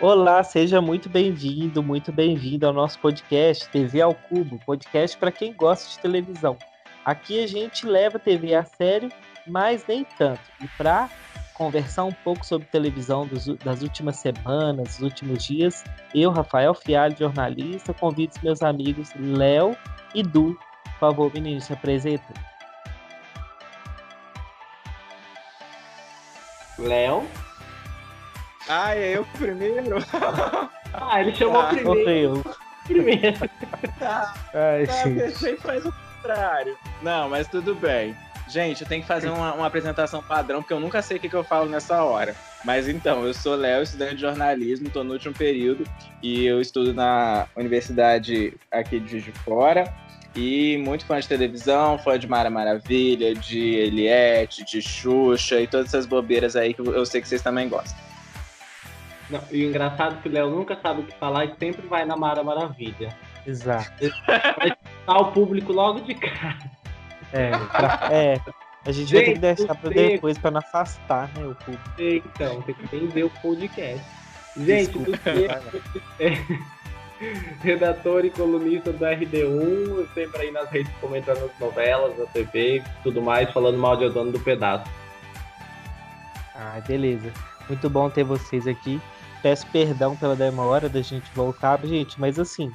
Olá, seja muito bem-vindo, muito bem-vindo ao nosso podcast TV ao Cubo, podcast para quem gosta de televisão. Aqui a gente leva a TV a sério, mas nem tanto. E para conversar um pouco sobre televisão dos, das últimas semanas, dos últimos dias, eu, Rafael Fialho, jornalista, convido os meus amigos Léo e Du. Por favor, meninos, se apresentem. Léo. Ah, é eu primeiro? ah, ele chamou ah, primeiro. Eu. Primeiro. Tá, Ai, tá, gente. faz o contrário. Não, mas tudo bem. Gente, eu tenho que fazer uma, uma apresentação padrão, porque eu nunca sei o que, que eu falo nessa hora. Mas então, eu sou Léo, estudante de jornalismo, estou no último período e eu estudo na universidade aqui de Juiz de Fora. E muito fã de televisão, fã de Mara Maravilha, de Eliette, de Xuxa e todas essas bobeiras aí que eu sei que vocês também gostam. Não, e o engraçado é que o Léo nunca sabe o que falar e sempre vai na Mara Maravilha. Exato. Vai o público logo de cara. É, pra, é a gente, gente, vai ter que deixar para depois para não afastar né, o público. Então, tem que ver o podcast. Gente, do é, redator e colunista do RD1, sempre aí nas redes comentando as novelas, na TV tudo mais, falando mal de dono do pedaço. Ah, beleza. Muito bom ter vocês aqui. Peço perdão pela demora da gente voltar, gente, mas assim,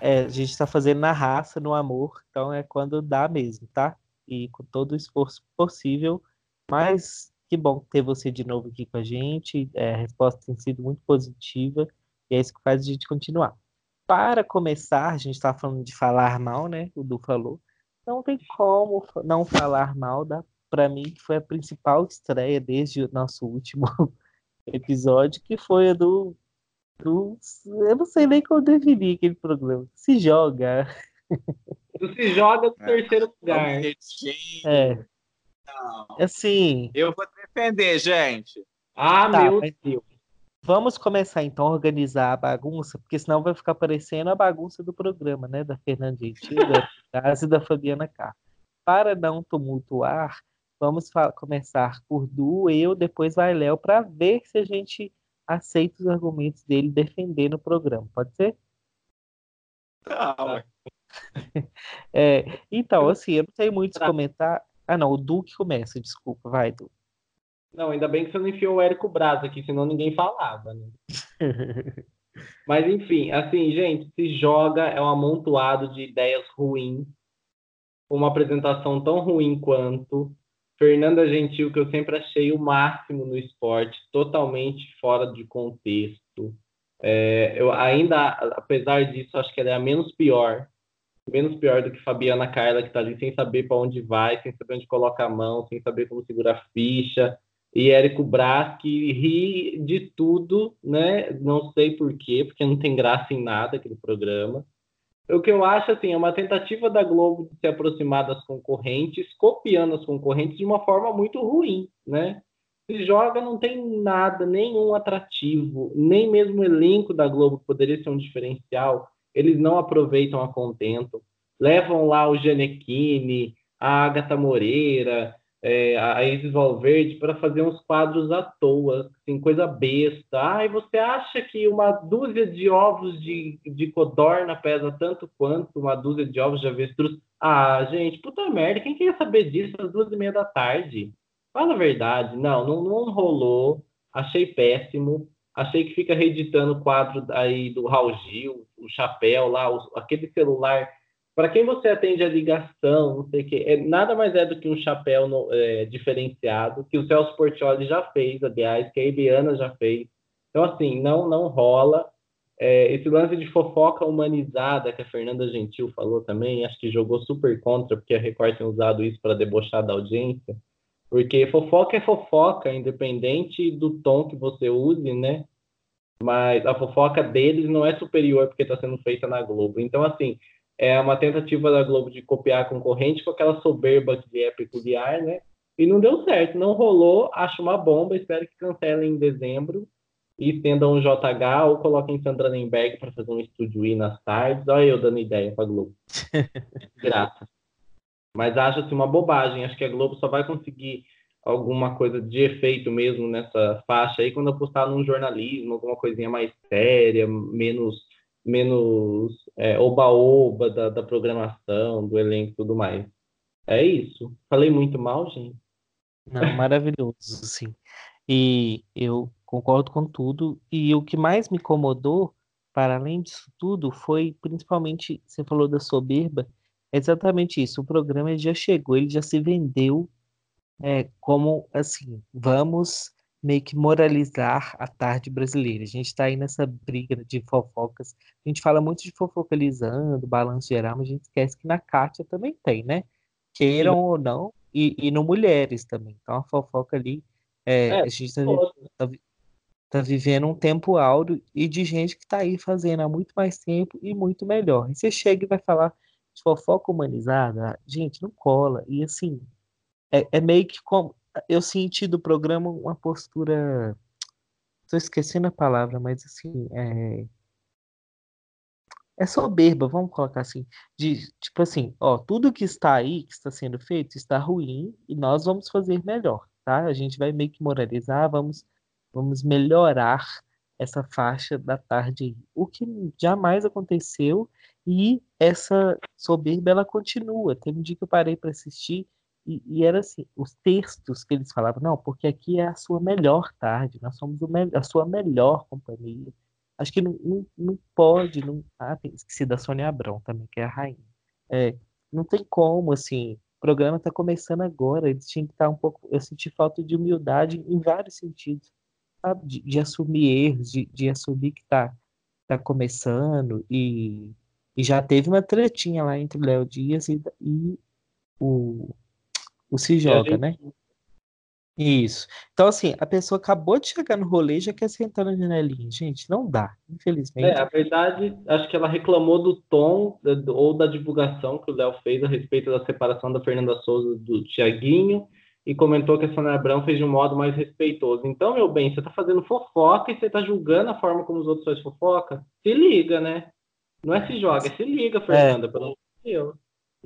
é, a gente está fazendo na raça, no amor, então é quando dá mesmo, tá? E com todo o esforço possível, mas que bom ter você de novo aqui com a gente. É, a resposta tem sido muito positiva e é isso que faz a gente continuar. Para começar, a gente está falando de falar mal, né? O Du falou. Não tem como não falar mal da, para mim, que foi a principal estreia desde o nosso último episódio, que foi a do do, eu não sei nem como definir aquele programa. Se joga. se joga no é. terceiro lugar. É. Não. Assim. Eu vou defender, gente. Ah, tá, meu Deus. Vamos começar então a organizar a bagunça, porque senão vai ficar parecendo a bagunça do programa, né? Da Fernanda Gentil, da Casa e da Fabiana K. Para não tumultuar, vamos começar por Du, eu, depois vai Léo, para ver se a gente aceita os argumentos dele defendendo o programa. Pode ser? Ah, é, então, assim, eu não tenho muito tá. comentar. Ah, não, o Duque começa, desculpa, vai, Du. Não, ainda bem que você não enfiou o Érico Braz aqui, senão ninguém falava, né? Mas, enfim, assim, gente, se joga, é um amontoado de ideias ruins, uma apresentação tão ruim quanto, Fernanda Gentil, que eu sempre achei o máximo no esporte, totalmente fora de contexto. É, eu ainda, apesar disso, acho que ela é a menos pior, menos pior do que Fabiana Carla, que está ali sem saber para onde vai, sem saber onde coloca a mão, sem saber como segura a ficha. E Érico Braz, que ri de tudo, né? Não sei por quê, porque não tem graça em nada aquele programa o que eu acho assim é uma tentativa da Globo de se aproximar das concorrentes, copiando as concorrentes de uma forma muito ruim, né? Se joga não tem nada, nenhum atrativo, nem mesmo o elenco da Globo que poderia ser um diferencial, eles não aproveitam a contento. Levam lá o Genequini, a Agatha Moreira, é, a Isis Valverde para fazer uns quadros à toa, assim, coisa besta. E você acha que uma dúzia de ovos de, de codorna pesa tanto quanto uma dúzia de ovos de avestruz? Ah, gente, puta merda, quem queria saber disso às duas e meia da tarde? Fala a verdade, não, não, não rolou, achei péssimo, achei que fica reeditando o quadro aí do Raul Gil, o chapéu lá, o, aquele celular para quem você atende a ligação, não sei o quê, é, nada mais é do que um chapéu no, é, diferenciado, que o Celso Portioli já fez, aliás, que a Eliana já fez. Então, assim, não, não rola. É, esse lance de fofoca humanizada que a Fernanda Gentil falou também, acho que jogou super contra, porque a Record tem usado isso para debochar da audiência. Porque fofoca é fofoca, independente do tom que você use, né? Mas a fofoca deles não é superior porque está sendo feita na Globo. Então, assim, é uma tentativa da Globo de copiar a concorrente com aquela soberba que é peculiar, né? E não deu certo, não rolou, acho uma bomba, espero que cancelem em dezembro e estendam um JH ou coloquem Sandra Nemberg para fazer um estúdio I nas tardes. Olha eu dando ideia para a Globo. Graça. Mas acho assim uma bobagem, acho que a Globo só vai conseguir alguma coisa de efeito mesmo nessa faixa aí quando apostar num jornalismo, alguma coisinha mais séria, menos menos é, oba-oba da, da programação, do elenco e tudo mais. É isso. Falei muito mal, gente? Não, maravilhoso, sim. E eu concordo com tudo. E o que mais me incomodou, para além disso tudo, foi principalmente, você falou da soberba, é exatamente isso. O programa já chegou, ele já se vendeu é, como assim, vamos meio que moralizar a tarde brasileira. A gente está aí nessa briga de fofocas. A gente fala muito de fofocalizando, balanço geral, mas a gente esquece que na Kátia também tem, né? Queiram Sim. ou não, e, e no Mulheres também. Então a fofoca ali, é, é, a gente está tá, tá vivendo um tempo áureo e de gente que está aí fazendo há muito mais tempo e muito melhor. E você chega e vai falar de fofoca humanizada, gente, não cola. E assim, é, é meio que como. Eu senti do programa uma postura. Estou esquecendo a palavra, mas assim. É, é soberba, vamos colocar assim. De, tipo assim, ó, tudo que está aí, que está sendo feito, está ruim e nós vamos fazer melhor, tá? A gente vai meio que moralizar, vamos, vamos melhorar essa faixa da tarde O que jamais aconteceu e essa soberba ela continua. Teve um dia que eu parei para assistir e, e, era assim, os textos que eles falavam, não, porque aqui é a sua melhor tarde, nós somos a sua melhor companhia. Acho que não, não, não pode, não, ah, tem, esqueci da Sônia Abrão também, que é a rainha. É, não tem como, assim, o programa está começando agora, eles tinham que estar tá um pouco, eu senti falta de humildade em vários sentidos, sabe, de, de assumir erros, de, de assumir que está tá começando e, e já teve uma tretinha lá entre o Léo Dias e, e o o se joga, gente... né? Isso. Então, assim, a pessoa acabou de chegar no rolê e já quer sentar na janelinha. Gente, não dá, infelizmente. É, a verdade, acho que ela reclamou do tom ou da divulgação que o Léo fez a respeito da separação da Fernanda Souza do Tiaguinho e comentou que a Sônia Abrão fez de um modo mais respeitoso. Então, meu bem, você tá fazendo fofoca e você tá julgando a forma como os outros fazem fofoca? Se liga, né? Não é se joga, é se liga, Fernanda, é. pelo amor de Deus.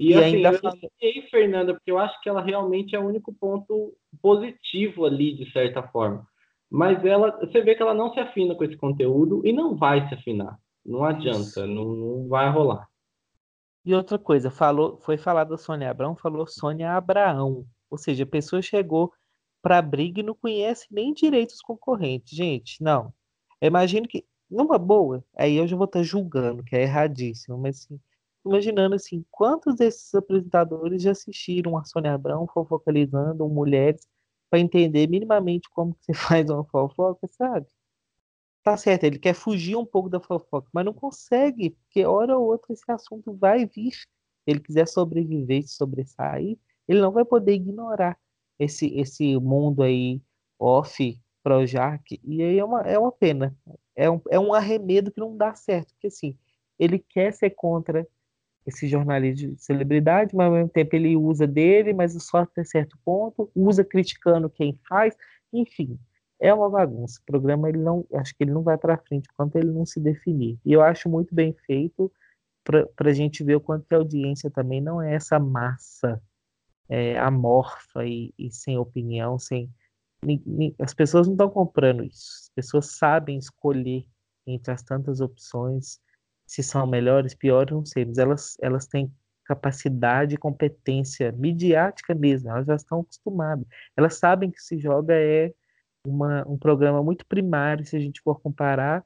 E, e assim, ainda eu elogiei Fernanda, porque eu acho que ela realmente é o único ponto positivo ali, de certa forma. Mas ela, você vê que ela não se afina com esse conteúdo e não vai se afinar. Não adianta, não, não vai rolar. E outra coisa, falou, foi falado Sônia Abrão, falou Sônia Abraão. Ou seja, a pessoa chegou para a briga e não conhece nem direito os concorrentes. Gente, não. Imagino que, numa boa, aí eu já vou estar tá julgando, que é erradíssimo, mas assim, imaginando assim, quantos desses apresentadores já assistiram a Sônia Abrão fofocalizando mulheres para entender minimamente como que você faz uma fofoca, sabe? Tá certo, ele quer fugir um pouco da fofoca, mas não consegue, porque hora ou outra esse assunto vai vir. Ele quiser sobreviver sobressair, ele não vai poder ignorar esse, esse mundo aí off Projac, e aí é uma, é uma pena. É um, é um arremedo que não dá certo, porque assim, ele quer ser contra esse jornalismo de celebridade, mas ao mesmo tempo ele usa dele, mas só até certo ponto, usa criticando quem faz, enfim, é uma bagunça. O programa ele não, acho que ele não vai para frente enquanto ele não se definir. E eu acho muito bem feito para a gente ver o quanto que a audiência também não é essa massa é, amorfa e, e, sem opinião, sem as pessoas não estão comprando isso. As pessoas sabem escolher entre as tantas opções se são melhores, piores, não sei, mas elas, elas têm capacidade competência midiática mesmo, elas já estão acostumadas. Elas sabem que se joga é uma, um programa muito primário, se a gente for comparar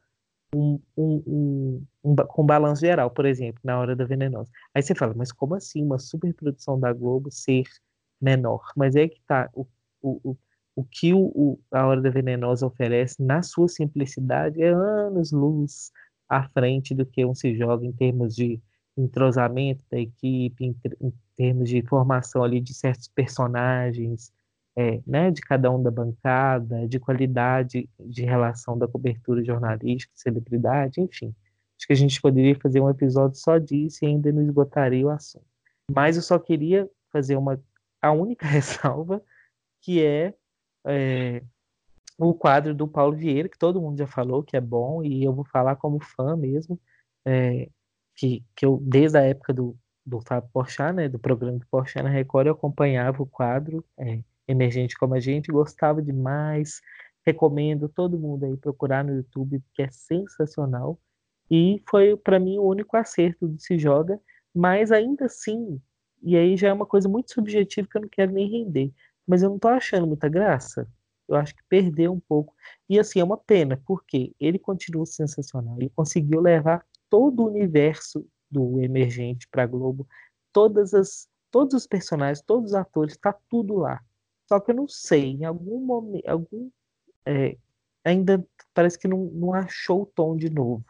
um, um, um, com balanço geral, por exemplo, na Hora da Venenosa. Aí você fala, mas como assim uma superprodução da Globo ser menor? Mas é que tá, o, o, o, o que o, o, a Hora da Venenosa oferece, na sua simplicidade, é anos-luz à frente do que um se joga em termos de entrosamento da equipe, em, em termos de formação ali de certos personagens, é, né, de cada um da bancada, de qualidade de relação da cobertura jornalística, celebridade, enfim. Acho que a gente poderia fazer um episódio só disso e ainda não esgotaria o assunto. Mas eu só queria fazer uma a única ressalva que é, é o quadro do Paulo Vieira, que todo mundo já falou que é bom, e eu vou falar como fã mesmo, é, que, que eu, desde a época do, do Fábio Porchat, né, do programa do Porchat na Record, eu acompanhava o quadro, é, emergente como a gente, gostava demais. Recomendo todo mundo aí procurar no YouTube, porque é sensacional. E foi para mim o único acerto do Se Joga, mas ainda assim, e aí já é uma coisa muito subjetiva que eu não quero nem render, mas eu não tô achando muita graça. Eu acho que perdeu um pouco. E assim, é uma pena, porque ele continua sensacional. Ele conseguiu levar todo o universo do Emergente para Globo, todas as todos os personagens, todos os atores, tá tudo lá. Só que eu não sei, em algum momento, algum é, ainda parece que não, não achou o tom de novo,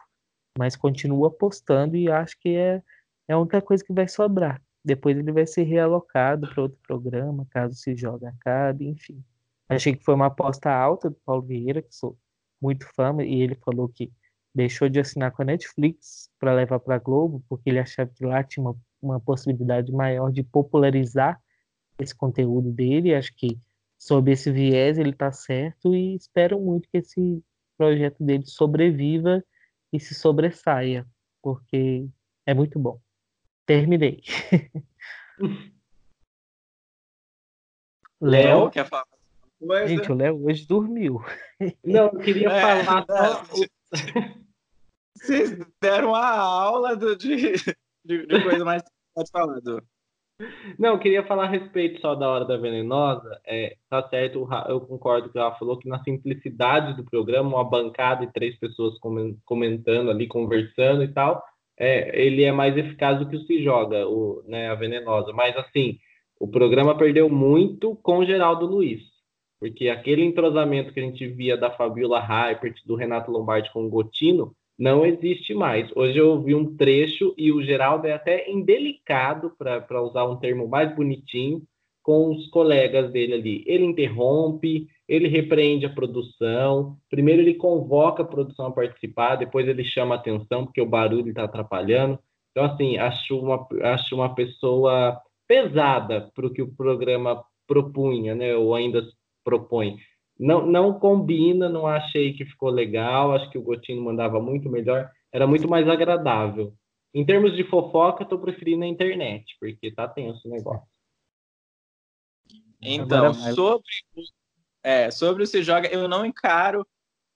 mas continua apostando e acho que é, é a única coisa que vai sobrar. Depois ele vai ser realocado para outro programa, caso se jogue acabe, enfim. Achei que foi uma aposta alta do Paulo Vieira, que sou muito fã, e ele falou que deixou de assinar com a Netflix para levar para a Globo, porque ele achava que lá tinha uma, uma possibilidade maior de popularizar esse conteúdo dele. Acho que sob esse viés ele está certo e espero muito que esse projeto dele sobreviva e se sobressaia, porque é muito bom. Terminei. Léo, quer falar? Coisa? Gente, o Léo hoje dormiu. Não, eu queria é, falar só... Vocês deram a aula do, de, de, de coisa mais. Pode falar, Du. Não, eu queria falar a respeito só da Hora da Venenosa. É, tá certo, eu concordo com o que ela falou, que na simplicidade do programa, uma bancada e três pessoas comentando ali, conversando e tal, é, ele é mais eficaz do que o Se Joga, o, né, a Venenosa. Mas, assim, o programa perdeu muito com o Geraldo Luiz. Porque aquele entrosamento que a gente via da Fabiola Hypert, do Renato Lombardi com o Gotino, não existe mais. Hoje eu ouvi um trecho e o Geraldo é até indelicado, para usar um termo mais bonitinho, com os colegas dele ali. Ele interrompe, ele repreende a produção. Primeiro ele convoca a produção a participar, depois ele chama atenção porque o barulho está atrapalhando. Então, assim, acho uma, acho uma pessoa pesada para o que o programa propunha, né? Ou ainda propõe não, não combina, não achei que ficou legal, acho que o Gotino mandava muito melhor, era muito mais agradável. Em termos de fofoca, estou preferindo a internet, porque tá tenso o negócio. Então, sobre, é, sobre o Se Joga, eu não encaro,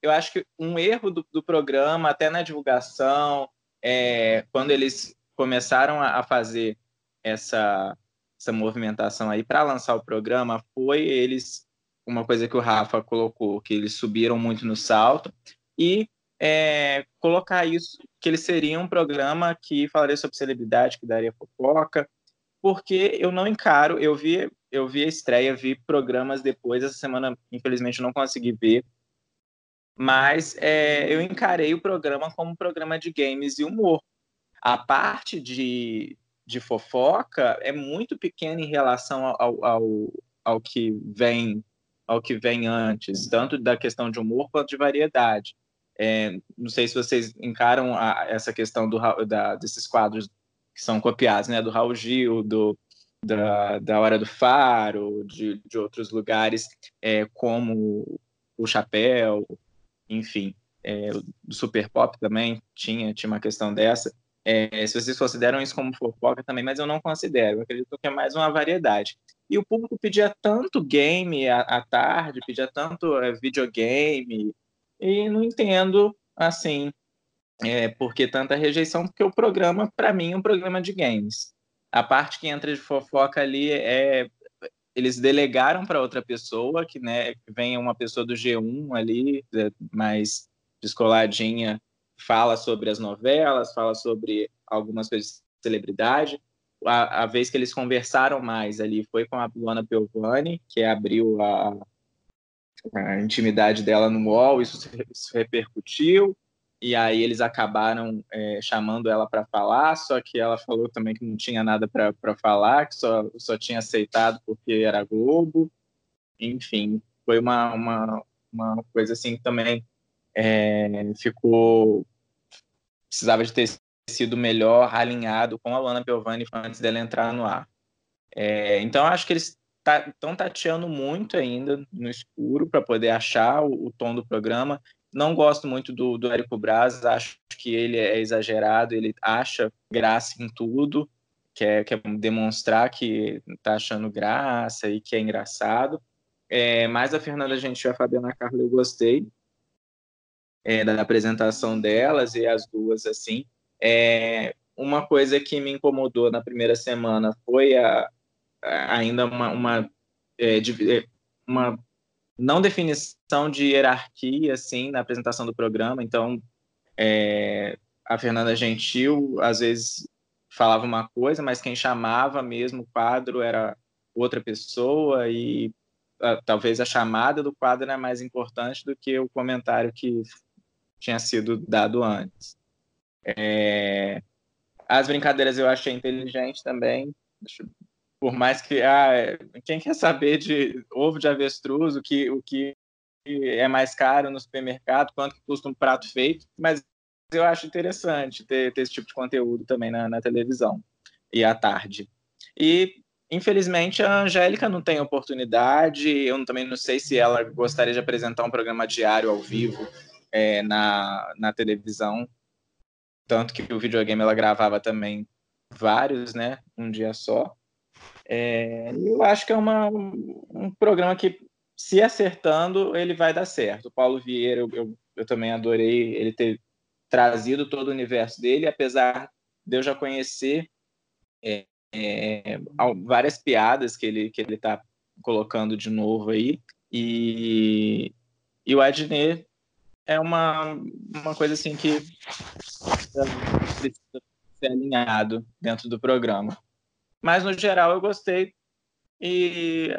eu acho que um erro do, do programa, até na divulgação, é, quando eles começaram a, a fazer essa, essa movimentação aí para lançar o programa, foi eles uma coisa que o Rafa colocou, que eles subiram muito no salto, e é, colocar isso, que ele seria um programa que falaria sobre celebridade, que daria fofoca, porque eu não encaro, eu vi, eu vi a estreia, vi programas depois, essa semana, infelizmente, não consegui ver, mas é, eu encarei o programa como um programa de games e humor. A parte de, de fofoca é muito pequena em relação ao, ao, ao que vem ao que vem antes, tanto da questão de humor quanto de variedade. É, não sei se vocês encaram a, essa questão do, da, desses quadros que são copiados, né, do Raul Gil, do, da, da Hora do Faro, de, de outros lugares, é, como o Chapéu, enfim, é, do Super Pop também tinha, tinha uma questão dessa. É, se vocês consideram isso como fofoca também, mas eu não considero, eu acredito que é mais uma variedade. E o público pedia tanto game à, à tarde, pedia tanto é, videogame, e não entendo, assim, é, por que tanta rejeição, porque o programa, para mim, é um programa de games. A parte que entra de fofoca ali é. Eles delegaram para outra pessoa, que né, vem uma pessoa do G1 ali, é, mais descoladinha, fala sobre as novelas, fala sobre algumas coisas de celebridade a, a, vez que eles conversaram mais ali foi com a Luana Piovani, que abriu a, a intimidade dela no UOL, isso, isso repercutiu, e aí eles acabaram é, chamando ela para falar, só que ela falou também que não tinha nada para falar, que só, só tinha aceitado porque era Globo. Enfim, foi uma, uma, uma coisa assim que também é, ficou. Precisava de ter sido melhor alinhado com a Luana Piovani antes dela entrar no ar. É, então, acho que eles estão tá, tateando muito ainda no escuro para poder achar o, o, tom do programa. Não gosto muito do, do Érico Braz, acho que ele é exagerado, ele acha graça em tudo, quer, quer demonstrar que está achando graça e que é engraçado. É, mais a Fernanda Gentil e a Fabiana Carla eu gostei é, da apresentação delas e as duas assim. É, uma coisa que me incomodou na primeira semana foi a, a ainda uma, uma, é, de, é, uma não definição de hierarquia assim na apresentação do programa. Então, é, a Fernanda Gentil às vezes falava uma coisa, mas quem chamava mesmo o quadro era outra pessoa e a, talvez a chamada do quadro é mais importante do que o comentário que tinha sido dado antes. É, as brincadeiras eu achei inteligente também. Por mais que ah, quem quer saber de ovo de avestruz, o que, o que é mais caro no supermercado, quanto custa um prato feito, mas eu acho interessante ter, ter esse tipo de conteúdo também na, na televisão e à tarde. E infelizmente a Angélica não tem oportunidade, eu também não sei se ela gostaria de apresentar um programa diário ao vivo é, na, na televisão, tanto que o videogame ela gravava também vários, né, um dia só. É, eu acho que é uma, um programa que, se acertando, ele vai dar certo. O Paulo Vieira, eu, eu, eu também adorei ele ter trazido todo o universo dele, apesar de eu já conhecer é, é, várias piadas que ele que ele está colocando de novo aí e, e o Adnet é uma, uma coisa assim que precisa ser alinhado dentro do programa. Mas no geral eu gostei e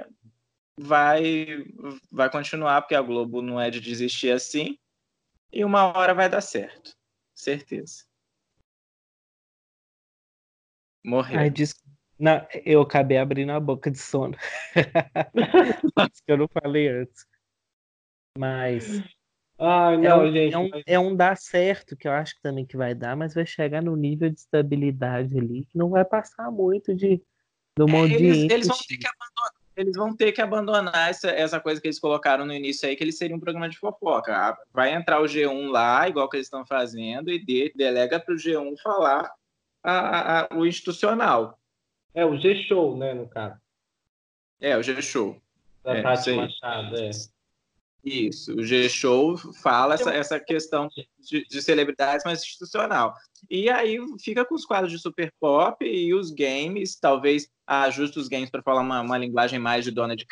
vai vai continuar porque a Globo não é de desistir assim e uma hora vai dar certo, certeza. Morreu. Ai, des... Não, eu acabei abrindo a boca de sono. Isso que eu não falei antes. Mas Ai, não, é um, gente. É um, mas... é um dar certo, que eu acho que também que vai dar, mas vai chegar no nível de estabilidade ali, que não vai passar muito de, uma é, eles, eles, vão ter que abandonar, eles vão ter que abandonar essa, essa coisa que eles colocaram no início aí, que eles seriam um programa de fofoca. Ah, vai entrar o G1 lá, igual que eles estão fazendo, e de, delega para o G1 falar a, a, o institucional. É, o G-Show, né, no caso. É, o G-Show. Da é, Tati Machado, é. Isso, o G-Show fala essa, essa questão de, de, celebridades mais institucional. E aí fica com os quadros de super pop e os games, talvez ajuste os games para falar uma, uma linguagem mais de dona de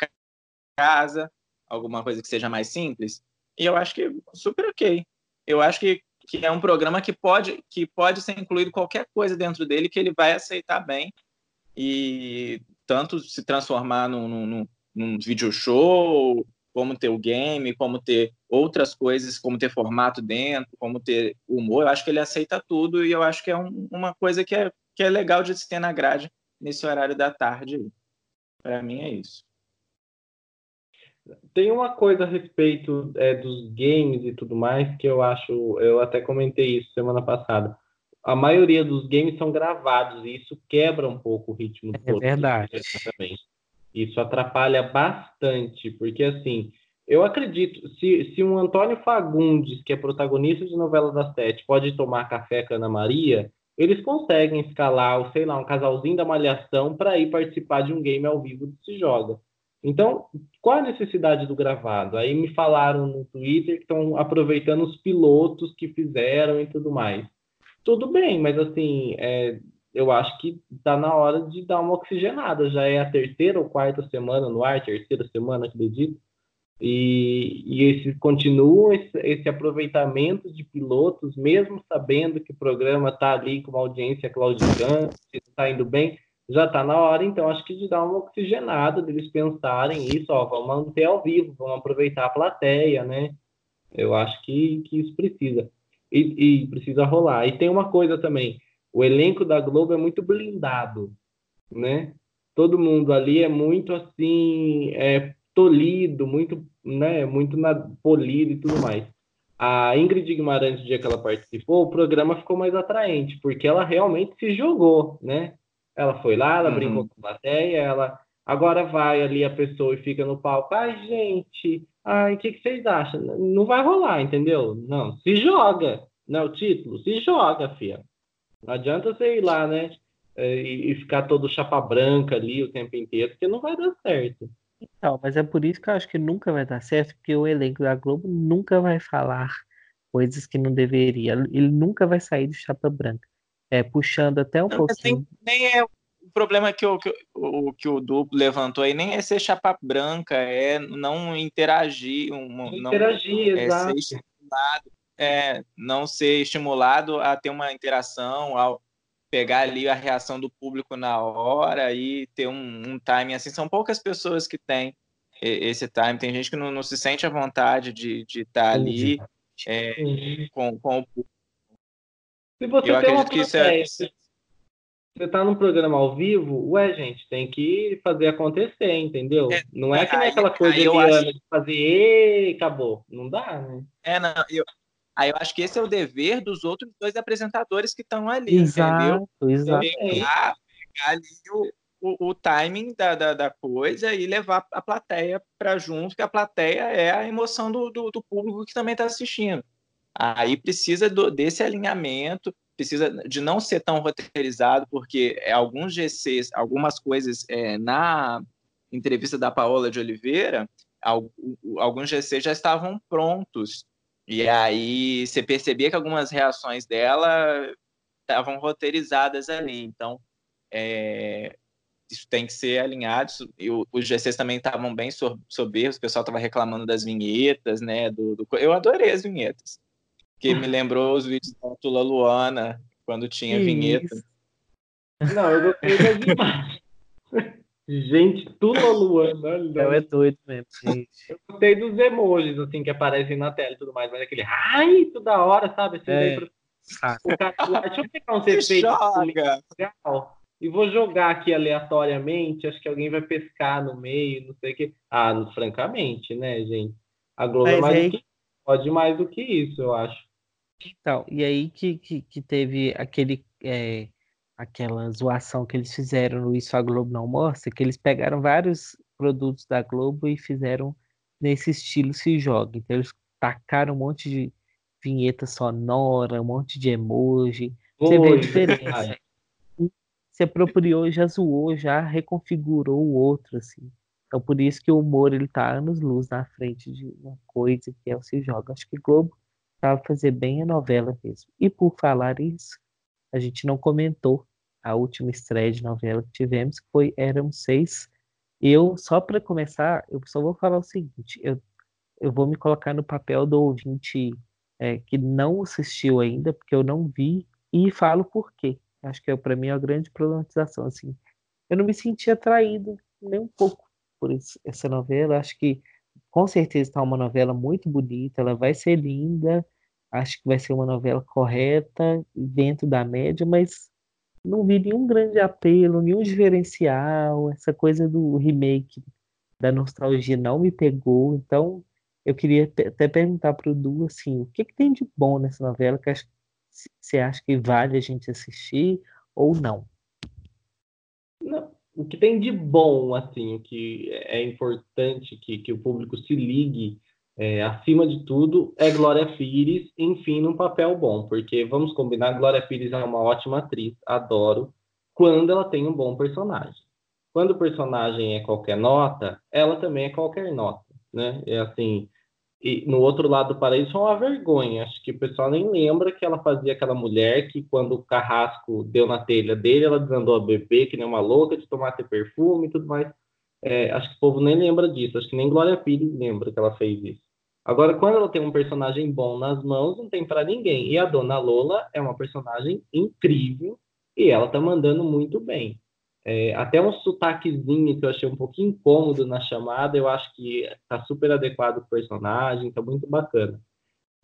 casa, alguma coisa que seja mais simples. E eu acho que super ok. Eu acho que, que é um programa que pode, que pode ser incluído qualquer coisa dentro dele que ele vai aceitar bem. E tanto se transformar num, num, num video show como ter o game, como ter outras coisas, como ter formato dentro, como ter humor. Eu acho que ele aceita tudo e eu acho que é um, uma coisa que é, que é legal de se ter na grade nesse horário da tarde. Para mim é isso. Tem uma coisa a respeito é, dos games e tudo mais que eu acho, eu até comentei isso semana passada. A maioria dos games são gravados e isso quebra um pouco o ritmo do É verdade. Também. Isso atrapalha bastante, porque assim, eu acredito, se, se um Antônio Fagundes, que é protagonista de novela das sete, pode tomar café com a Ana Maria, eles conseguem escalar, sei lá, um casalzinho da malhação para ir participar de um game ao vivo que se joga. Então, qual a necessidade do gravado? Aí me falaram no Twitter que estão aproveitando os pilotos que fizeram e tudo mais. Tudo bem, mas assim, é, eu acho que está na hora de dar uma oxigenada. Já é a terceira ou quarta semana no ar, terceira semana, acredito. E, e esse continua esse, esse, aproveitamento de pilotos, mesmo sabendo que o programa está ali com uma audiência claudicante, está indo bem, já está na hora, então, acho que de dar uma oxigenada, deles pensarem isso, ó, vamos manter ao vivo, vamos aproveitar a plateia, né? Eu acho que, que isso precisa. E, e precisa rolar. E tem uma coisa também, o elenco da Globo é muito blindado, né? Todo mundo ali é muito assim, é tolido, muito, né, muito na, polido e tudo mais. A Ingrid Guimarães, no dia que ela participou, o programa ficou mais atraente, porque ela realmente se jogou, né? Ela foi lá, ela uhum. brincou com a plateia, ela agora vai ali a pessoa e fica no palco, ai gente, ai, o que, que vocês acham? Não vai rolar, entendeu? Não, se joga, não é o título, se joga, filha. Não adianta você ir lá, né? É, e, ficar todo chapa branca ali o tempo inteiro, porque não vai dar certo. Então, mas é por isso que eu acho que nunca vai dar certo, porque o elenco da Globo nunca vai falar coisas que não deveria. Ele nunca vai sair de chapa branca. É, puxando até um não, pouquinho. Nem, nem, é o problema que o, que o, que o duplo levantou aí, nem é ser chapa branca, é não interagir. Um, não interagir, é exato. Ser estimulado, é, não ser estimulado a ter uma interação, ao pegar ali a reação do público na hora e ter um, um timing assim. São poucas pessoas que têm esse time. Tem gente que não, não se sente à vontade de estar tá ali é, com, com o público. Se você Eu tem uma que isso é... Você tá num programa ao vivo, ué, gente, tem que fazer acontecer, entendeu? É, não é que nem aquela coisa de, acho... de fazer e acabou. Não dá, né? É, não. Eu, Aí eu acho que esse é o dever dos outros dois apresentadores que estão ali, exato, entendeu? Exato. Pegar, pegar ali o, o, o, timing da, da, da, coisa e levar a plateia para junto, que a plateia é a emoção do, do, do público que também está assistindo. Aí precisa do, desse alinhamento, precisa de não ser tão roteirizado, porque alguns GCs, algumas coisas é, na entrevista da Paola de Oliveira, alguns GCs já estavam prontos e aí você percebia que algumas reações dela estavam roteirizadas ali. Então, é, isso tem que ser alinhado. E os GCs também estavam bem soberbos, o pessoal estava reclamando das vinhetas, né? Do, do, Eu adorei as vinhetas. Que me lembrou os vídeos da Tula Luana, quando tinha que vinheta. Isso. Não, eu gostei das imagens. Gente, tudo Luana. Não, é doido mesmo, gente. Eu gostei dos emojis, assim, que aparecem na tela e tudo mais, mas aquele ai, tudo da hora, sabe? Assim, é. pro... o cara, deixa eu pegar uns efeitos legal e vou jogar aqui aleatoriamente, acho que alguém vai pescar no meio, não sei o que. Ah, francamente, né, gente? A Globo é mais aí... que... pode mais do que isso, eu acho. Então, e aí que, que, que teve aquele... É aquela zoação que eles fizeram no Isso a Globo Não Mostra, que eles pegaram vários produtos da Globo e fizeram nesse estilo se joga. Então eles tacaram um monte de vinheta sonora, um monte de emoji. Você vê a diferença. Se apropriou, já zoou, já reconfigurou o outro, assim. Então por isso que o humor ele tá anos luz na frente de uma coisa que é o se joga. Acho que Globo tava fazer bem a novela mesmo. E por falar isso, a gente não comentou a última estreia de novela que tivemos, que foi Éramos Seis. Eu, só para começar, eu só vou falar o seguinte: eu, eu vou me colocar no papel do ouvinte é, que não assistiu ainda, porque eu não vi, e falo por quê. Acho que é, para mim é uma grande problematização. Assim, eu não me senti atraído nem um pouco por essa novela. Acho que com certeza está uma novela muito bonita, ela vai ser linda. Acho que vai ser uma novela correta, dentro da média, mas não vi nenhum grande apelo, nenhum diferencial. Essa coisa do remake da nostalgia não me pegou. Então, eu queria até perguntar para o Du assim, o que, que tem de bom nessa novela que você acha que vale a gente assistir ou não? não? O que tem de bom, assim, que é importante que, que o público se ligue é, acima de tudo, é Glória Pires, enfim, num papel bom, porque vamos combinar, Glória Pires é uma ótima atriz, adoro, quando ela tem um bom personagem. Quando o personagem é qualquer nota, ela também é qualquer nota, né? É assim, e no outro lado do paraíso é uma vergonha. Acho que o pessoal nem lembra que ela fazia aquela mulher que, quando o carrasco deu na telha dele, ela desandou a beber, que nem uma louca, de tomar seu perfume e tudo mais. É, acho que o povo nem lembra disso. Acho que nem Glória Pires lembra que ela fez isso. Agora, quando ela tem um personagem bom nas mãos, não tem para ninguém. E a Dona Lola é uma personagem incrível e ela tá mandando muito bem. É, até um sotaquezinho que eu achei um pouquinho incômodo na chamada, eu acho que tá super adequado o personagem, tá muito bacana.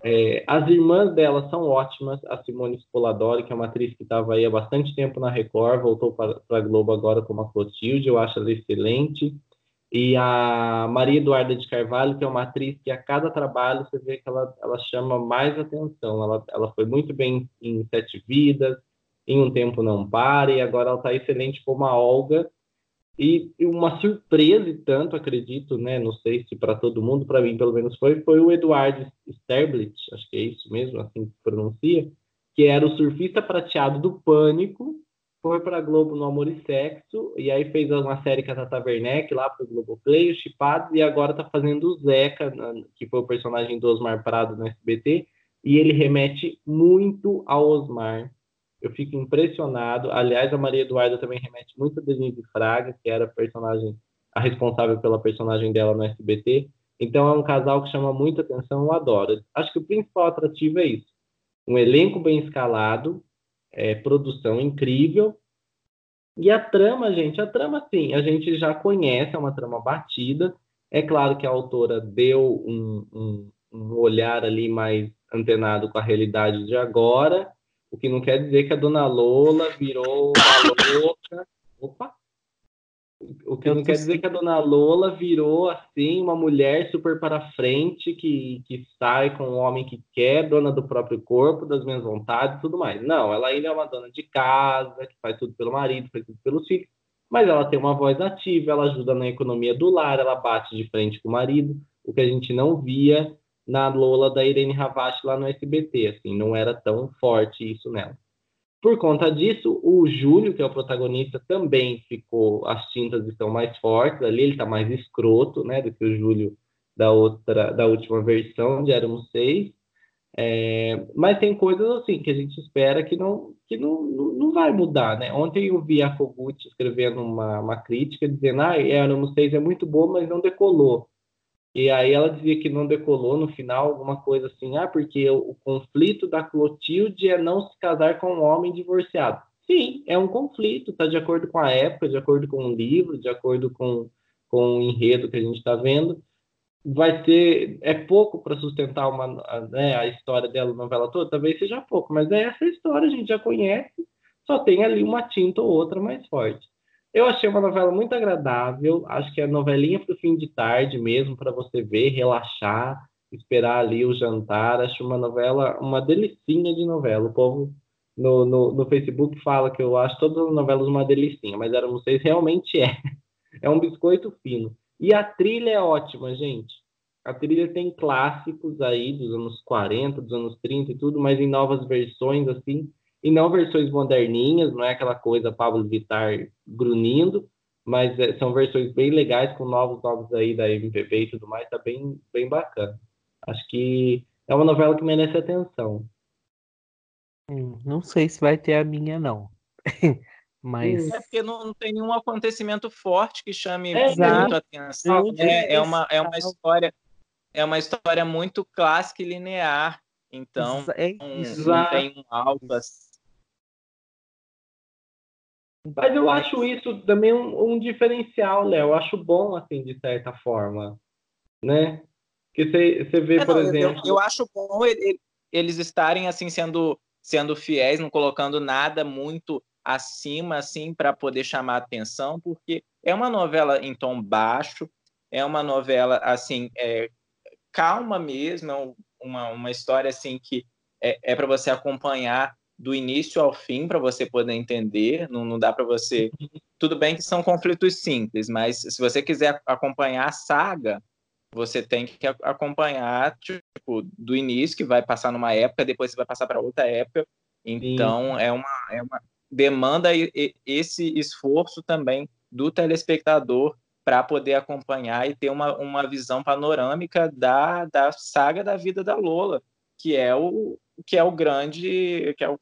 É, as irmãs dela são ótimas, a Simone Spoladori, que é uma atriz que estava aí há bastante tempo na Record, voltou para a Globo agora como a Clotilde, eu acho ela excelente. E a Maria Eduarda de Carvalho, que é uma atriz que a cada trabalho você vê que ela, ela chama mais atenção. Ela, ela foi muito bem em Sete Vidas, em Um Tempo Não Pare, e agora ela está excelente como a Olga. E, e uma surpresa, e tanto acredito, né? Não sei se para todo mundo, para mim pelo menos foi, foi o Eduardo Sterblit, acho que é isso mesmo, assim que pronuncia, que era o surfista prateado do Pânico, foi para Globo no Amor e Sexo, e aí fez uma série com a Tata Werneck lá para o Globoplay, os Chipados, e agora tá fazendo o Zeca, que foi o personagem do Osmar Prado no SBT, e ele remete muito ao Osmar. Eu fico impressionado. Aliás, a Maria Eduarda também remete muito a Denise Fraga, que era a personagem, a responsável pela personagem dela no SBT. Então é um casal que chama muita atenção, eu adoro. Acho que o principal atrativo é isso. Um elenco bem escalado, é, produção incrível. E a trama, gente, a trama sim, a gente já conhece, é uma trama batida. É claro que a autora deu um, um, um olhar ali mais antenado com a realidade de agora, o que não quer dizer que a dona Lola virou uma louca. Opa! O que não quer dizer que a dona Lola virou assim uma mulher super para frente que, que sai com um homem que quer, dona do próprio corpo, das minhas vontades e tudo mais. Não, ela ainda é uma dona de casa, que faz tudo pelo marido, faz tudo pelos filhos, mas ela tem uma voz ativa, ela ajuda na economia do lar, ela bate de frente com o marido, o que a gente não via na Lola da Irene Ravache lá no SBT, assim, não era tão forte isso nela. Por conta disso, o Júlio, que é o protagonista, também ficou, as tintas estão mais fortes ali, ele está mais escroto, né, do que o Júlio da outra, da última versão de Éramos Seis. É, mas tem coisas assim que a gente espera que não que não, não vai mudar, né? Ontem eu vi a Kogut escrevendo uma, uma crítica dizendo ah, Éramos Seis é muito boa, mas não decolou. E aí ela dizia que não decolou no final, alguma coisa assim, ah, porque o, o conflito da Clotilde é não se casar com um homem divorciado. Sim, é um conflito, está de acordo com a época, de acordo com o livro, de acordo com, com o enredo que a gente está vendo. Vai ser, é pouco para sustentar uma, né, a história dela, a novela toda, talvez seja pouco, mas é essa história, a gente já conhece, só tem ali uma tinta ou outra mais forte. Eu achei uma novela muito agradável, acho que é novelinha para o fim de tarde mesmo, para você ver, relaxar, esperar ali o jantar. Acho uma novela, uma delicinha de novela. O povo no, no, no Facebook fala que eu acho todas as novelas uma delicinha, mas era vocês realmente é. É um biscoito fino. E a trilha é ótima, gente. A trilha tem clássicos aí dos anos 40, dos anos 30 e tudo, mas em novas versões, assim, e não versões moderninhas, não é aquela coisa Pablo Vittar grunindo, mas é, são versões bem legais com novos nomes aí da MPB e tudo mais, tá bem, bem bacana. Acho que é uma novela que merece atenção. Hum, não sei se vai ter a minha, não. Mas... É porque não, tem nenhum acontecimento forte que chame é, muito a atenção. É, é, uma, é uma história é uma história muito clássica e linear. Então, é, não tem um alto assim mas eu acho isso também um, um diferencial, Léo. Eu acho bom, assim, de certa forma, né? Que você vê, é, por não, exemplo... Eu, eu, acho bom eles estarem, assim, sendo, sendo fiéis, não colocando nada muito acima, assim, para poder chamar atenção, porque é uma novela em tom baixo, é uma novela, assim, é, calma mesmo, é uma, uma história, assim, que é, é para você acompanhar do início ao fim para você poder entender. Não, não dá para você. Tudo bem que são conflitos simples, mas se você quiser acompanhar a saga, você tem que acompanhar tipo do início que vai passar numa época, depois você vai passar para outra época. Então é uma, é uma demanda esse esforço também do telespectador para poder acompanhar e ter uma, uma visão panorâmica da, da saga da vida da Lola, que é o que é o grande que é o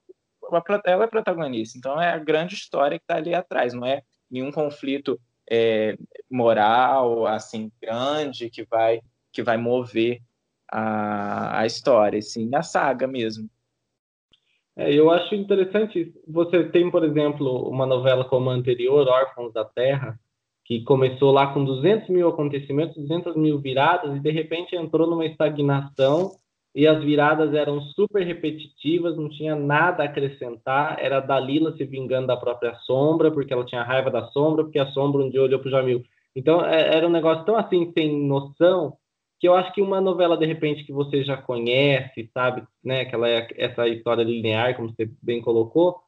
ela é protagonista, então é a grande história que está ali atrás, não é nenhum conflito é, moral assim grande que vai que vai mover a, a história, sim, a saga mesmo. É, eu acho interessante. Você tem, por exemplo, uma novela como a anterior, Órfãos da Terra, que começou lá com 200 mil acontecimentos, 200 mil viradas, e de repente entrou numa estagnação e as viradas eram super repetitivas, não tinha nada a acrescentar. Era Dalila se vingando da própria sombra, porque ela tinha raiva da sombra, porque a sombra um dia olhou para o Jamil. Então é, era um negócio tão assim, sem noção, que eu acho que uma novela, de repente, que você já conhece, sabe, né, que ela é essa história linear, como você bem colocou,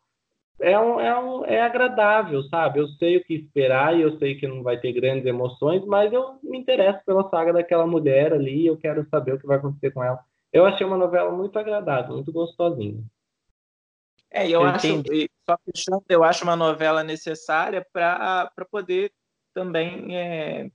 é, um, é, um, é agradável, sabe? Eu sei o que esperar e eu sei que não vai ter grandes emoções, mas eu me interesso pela saga daquela mulher ali, eu quero saber o que vai acontecer com ela. Eu achei uma novela muito agradável, muito gostosinha. É, eu, eu acho, só fechando, eu acho uma novela necessária para poder também, é,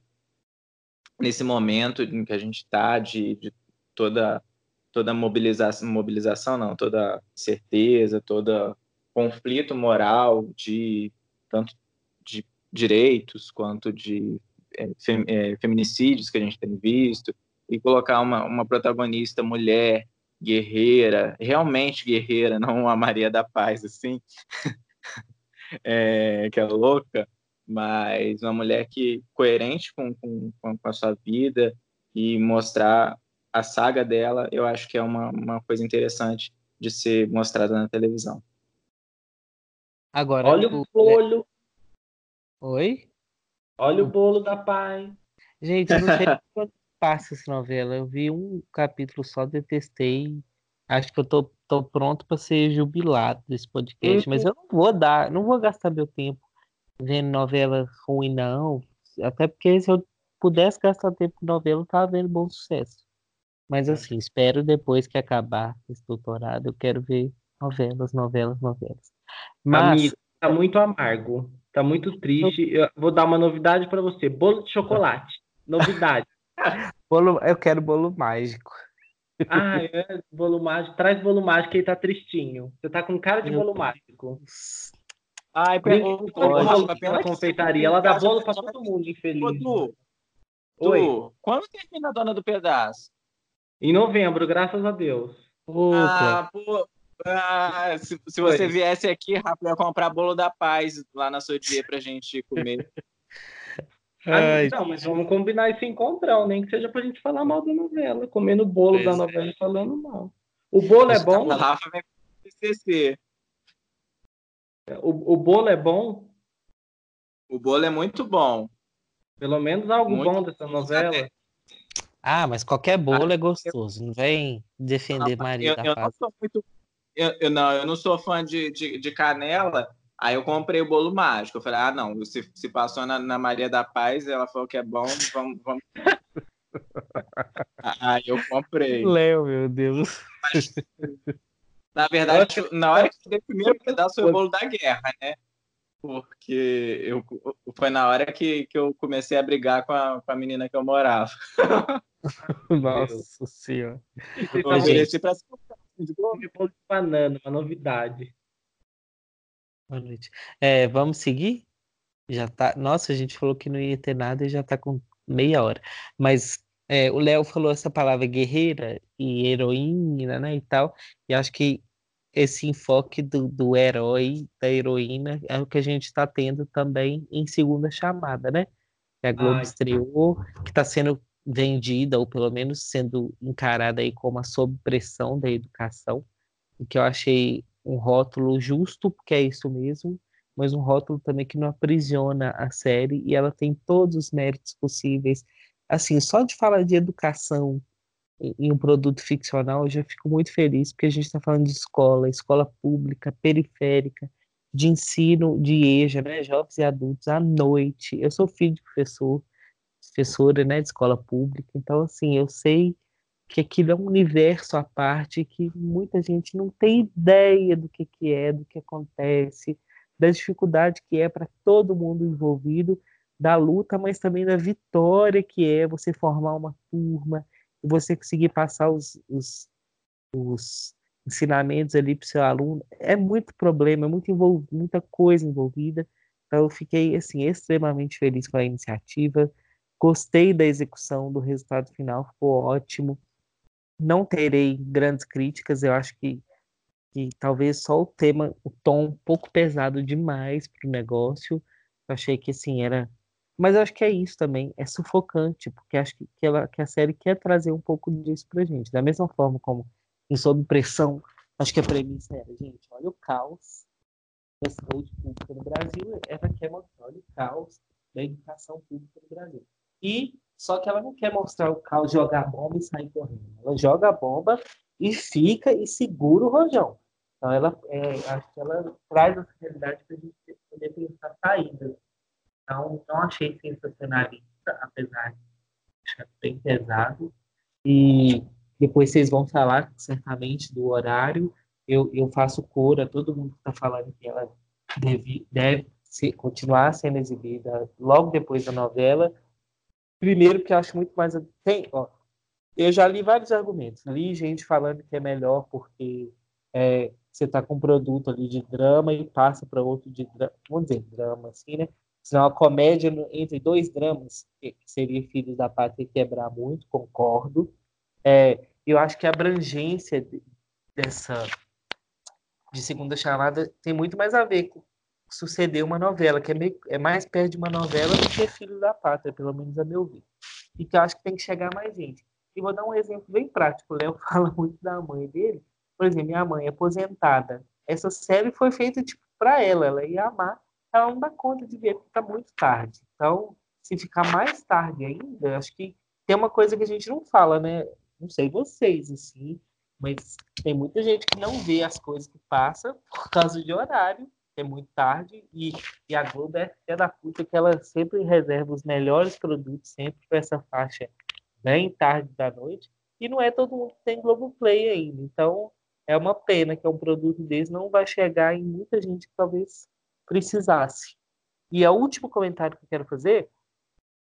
nesse momento em que a gente está, de, de, toda toda mobilização, mobilização não, toda certeza, toda conflito moral de tanto de direitos quanto de é, fem, é, feminicídios que a gente tem visto e colocar uma, uma protagonista mulher guerreira, realmente guerreira, não uma Maria da Paz assim, é, que é louca, mas uma mulher que coerente com, com, com a sua vida e mostrar a saga dela, eu acho que é uma, uma coisa interessante de ser mostrada na televisão. Agora, olha o bolo. Oi? Olha o bolo da pai. Gente, eu não sei quanto passa essa novela. Eu vi um capítulo só, detestei. Acho que eu tô, tô pronto para ser jubilado desse podcast, uhum. mas eu não vou dar, não vou gastar meu tempo vendo novela ruim, não. Até porque se eu pudesse gastar tempo com novela, eu tava vendo bom sucesso. Mas é. assim, espero depois que acabar esse doutorado, eu quero ver novelas, novelas, novelas. Mas... Amigo, tá muito amargo, tá muito triste. Eu vou dar uma novidade para você: bolo de chocolate. Novidade. Bolo, eu quero bolo mágico. Ah, é, bolo mágico. Traz bolo mágico aí, tá tristinho. Você tá com cara de bolo mágico. Ai, pegou pela confeitaria. Ela dá bolo pra todo mundo, infeliz. Ô, tu, Oi. quando termina a dona do pedaço? Em novembro, graças a Deus. Ah, pô, ah, se, se você viesse aqui, Rafa, eu ia comprar bolo da paz lá na sua dia pra gente comer. Ah, não, mas vamos combinar esse encontrão, nem que seja pra gente falar mal da novela, comendo bolo pois da novela e falando mal. O bolo é bom? O Rafa vai CCC. O, o bolo é bom? O bolo é muito bom. Pelo menos algo muito bom dessa novela. Ah, mas qualquer bolo ah, é gostoso. Não vem defender não, Maria eu, da eu Paz. Não muito, eu, eu, não, eu não sou fã de, de, de, canela. Aí eu comprei o bolo mágico. Eu falei, ah, não, se, se passou na, na Maria da Paz, ela falou que é bom, vamos. vamos... aí eu comprei. Léo, meu Deus. Mas, na verdade, na hora que eu dei o primeiro pedaço foi o bolo da guerra, né? Porque eu, foi na hora que, que eu comecei a brigar com a, com a menina que eu morava. Nossa senhora. Eu ofereci pra ser de bolo de banana, uma novidade. Boa noite. É, vamos seguir? Já tá. Nossa, a gente falou que não ia ter nada e já tá com meia hora. Mas é, o Léo falou essa palavra guerreira e heroína, né, e tal. E acho que esse enfoque do, do herói, da heroína, é o que a gente está tendo também em segunda chamada, né? Que a Globo Ai. estreou, que está sendo vendida, ou pelo menos sendo encarada aí como a sob pressão da educação, o que eu achei um rótulo justo, porque é isso mesmo, mas um rótulo também que não aprisiona a série e ela tem todos os méritos possíveis. Assim, só de falar de educação em um produto ficcional, eu já fico muito feliz, porque a gente está falando de escola, escola pública, periférica, de ensino de EJA, né, jovens e adultos, à noite. Eu sou filho de professor, professora né, de escola pública, então, assim, eu sei que aquilo é um universo à parte que muita gente não tem ideia do que, que é, do que acontece, da dificuldade que é para todo mundo envolvido, da luta, mas também da vitória que é você formar uma turma e você conseguir passar os, os, os ensinamentos ali para o seu aluno. É muito problema, é muito muita coisa envolvida. Então, eu fiquei assim extremamente feliz com a iniciativa. Gostei da execução, do resultado final, ficou ótimo. Não terei grandes críticas, eu acho que, que talvez só o tema, o tom um pouco pesado demais para o negócio. Eu achei que assim era. Mas eu acho que é isso também, é sufocante, porque acho que, que, ela, que a série quer trazer um pouco disso pra gente. Da mesma forma como em Sob Pressão, acho que a premissa era, gente, olha o caos da saúde pública no Brasil, ela quer mostrar olha o caos da educação pública no Brasil. E só que ela não quer mostrar o caos, jogar a bomba e sair correndo. Ela joga a bomba e fica e segura o rojão. Então ela é, acho que ela traz essa realidade para a gente poder pensar saídas. Então não achei sensacionalista, apesar de achar bem pesado. E depois vocês vão falar certamente do horário. eu, eu faço cor a todo mundo que está falando que ela deve, deve ser, continuar sendo exibida logo depois da novela. Primeiro, porque acho muito mais. Tem, ó, eu já li vários argumentos. Li gente falando que é melhor porque é, você está com um produto ali de drama e passa para outro de vamos dizer, drama, assim, né? Senão a comédia entre dois dramas, que seria Filhos da Pátria quebrar muito, concordo. É, eu acho que a abrangência dessa de segunda chamada tem muito mais a ver com suceder uma novela, que é, meio, é mais perto de uma novela do que Filhos da Pátria, pelo menos a meu ver. E que eu acho que tem que chegar mais gente. E vou dar um exemplo bem prático. O Léo fala muito da mãe dele. Por exemplo, minha mãe é aposentada. Essa série foi feita tipo para ela, ela ia amar. Ela não dá conta de ver porque está muito tarde. Então, se ficar mais tarde ainda, acho que tem uma coisa que a gente não fala, né? Não sei vocês, assim, mas tem muita gente que não vê as coisas que passa por causa de horário, é muito tarde, e, e a Globo é, é da puta que ela sempre reserva os melhores produtos sempre para essa faixa bem tarde da noite, e não é todo mundo que tem Globoplay ainda. Então, é uma pena que um produto desse não vai chegar em muita gente que talvez precisasse. E o último comentário que eu quero fazer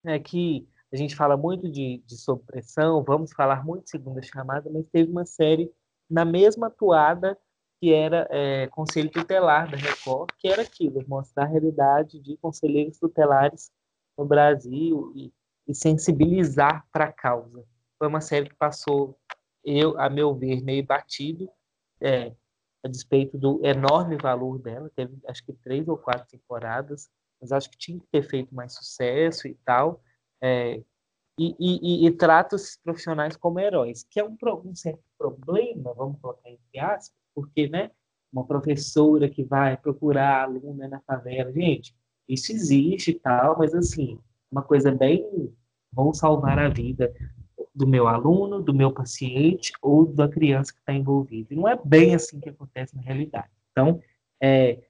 é que a gente fala muito de, de sob pressão, vamos falar muito de segunda chamada, mas teve uma série na mesma toada que era é, Conselho Tutelar da Record, que era aquilo, mostrar a realidade de conselheiros tutelares no Brasil e e sensibilizar para a causa. Foi uma série que passou, eu, a meu ver, meio batido, é, a despeito do enorme valor dela. Teve, acho que, três ou quatro temporadas, mas acho que tinha que ter feito mais sucesso e tal. É, e, e, e, trata os profissionais como heróis, que é um, um certo problema, vamos colocar entre aspas, porque, né, uma professora que vai procurar aluna na favela, gente, isso existe e tal, mas assim, uma coisa bem vou salvar a vida do meu aluno, do meu paciente ou da criança que está envolvida. E não é bem assim que acontece na realidade. Então, é,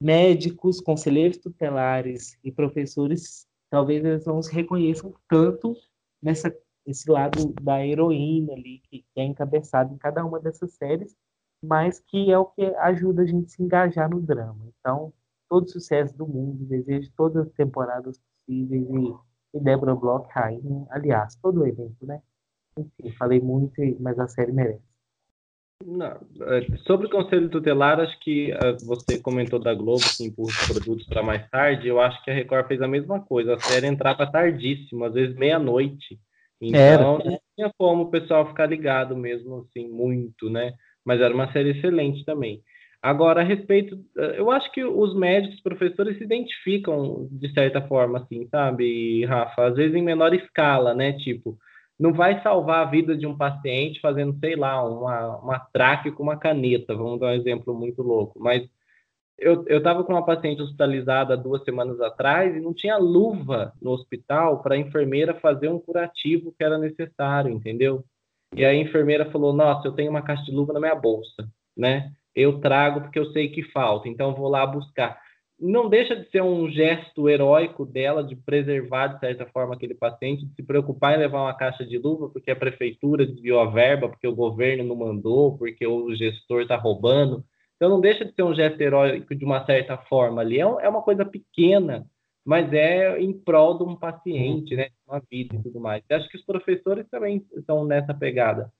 médicos, conselheiros tutelares e professores, talvez eles não se reconheçam tanto nessa esse lado da heroína ali que é encabeçado em cada uma dessas séries, mas que é o que ajuda a gente a se engajar no drama. Então, todo sucesso do mundo, desejo todas as temporadas possíveis e e Débora Bloch rainha. Aliás, todo o evento, né? Enfim, falei muito, mas a série merece. Não, é, sobre o Conselho Tutelar, acho que é, você comentou da Globo que empurra os produtos para mais tarde. Eu acho que a Record fez a mesma coisa. A série entrava tardíssimo, às vezes meia-noite. Então, era. não tinha como o pessoal ficar ligado mesmo, assim, muito, né? Mas era uma série excelente também. Agora, a respeito, eh, eu acho que os médicos, professores se identificam de certa forma, assim, sabe, Rafa? Às vezes em menor escala, né? Tipo, não vai salvar a vida de um paciente fazendo, sei lá, uma, uma traque com uma caneta, vamos dar um exemplo muito louco. Mas eu estava com uma paciente hospitalizada duas semanas atrás e não tinha luva no hospital para a enfermeira fazer um curativo que era necessário, entendeu? E a enfermeira falou: Nossa, eu tenho uma caixa de luva na minha bolsa, né? eu trago porque eu sei que falta, então vou lá buscar. Não deixa de ser um gesto heróico dela de preservar, de certa forma, aquele paciente, de se preocupar em levar uma caixa de luva porque a prefeitura desviou a verba, porque o governo não mandou, porque o gestor está roubando. Então, não deixa de ser um gesto heróico de uma certa forma ali. É, é uma coisa pequena, mas é em prol de um paciente, né? Uma vida e tudo mais. Eu acho que os professores também estão nessa pegada.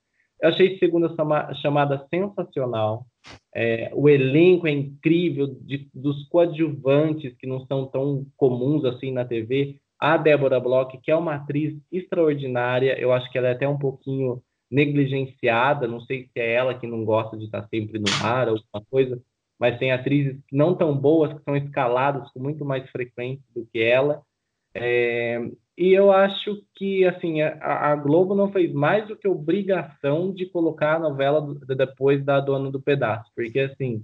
Eu achei segunda chamada sensacional. É, o elenco é incrível de, dos coadjuvantes que não são tão comuns assim na TV. A Débora Bloch, que é uma atriz extraordinária, eu acho que ela é até um pouquinho negligenciada. Não sei se é ela que não gosta de estar sempre no ar ou alguma coisa, mas tem atrizes não tão boas que são escaladas com muito mais frequência do que ela. É, e eu acho que assim a, a, Globo não fez mais do que obrigação de colocar a novela do, depois da Dona do Pedaço, porque assim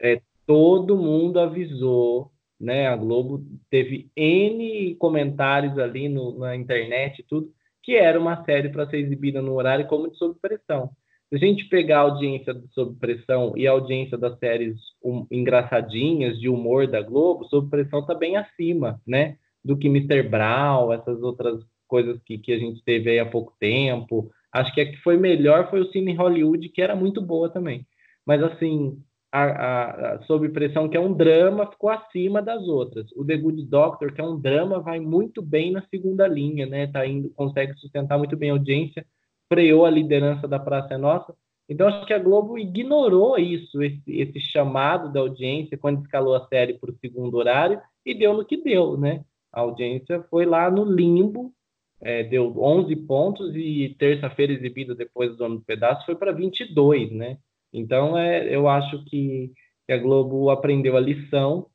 é, todo mundo avisou, né? A Globo teve n comentários ali no, na internet tudo que era uma série para ser exibida no horário como de sob pressão. Se a gente pegar a audiência de Sob Pressão e a audiência das séries um, engraçadinhas de humor da Globo, Sob Pressão está bem acima, né? do que Mr. Brown, essas outras coisas que, que a gente teve aí há pouco tempo. Acho que a que foi melhor foi o Cine Hollywood, que era muito boa também. mas assim, a, a, a, Sob Pressão, que é um drama, ficou acima das outras. O The Good Doctor, que é um drama, vai muito bem na segunda linha, né? Tá indo, consegue sustentar muito bem a audiência, freou a liderança da Praça é Nossa. Então, acho que a Globo ignorou isso, esse, esse chamado da audiência, quando escalou a série para o segundo horário, e deu no que deu, né? A audiência foi lá no limbo, é, deu 11 pontos, e terça-feira exibida depois do Dono do Pedaço foi para 22, né? Então, é, eu acho que, que a Globo aprendeu a lição.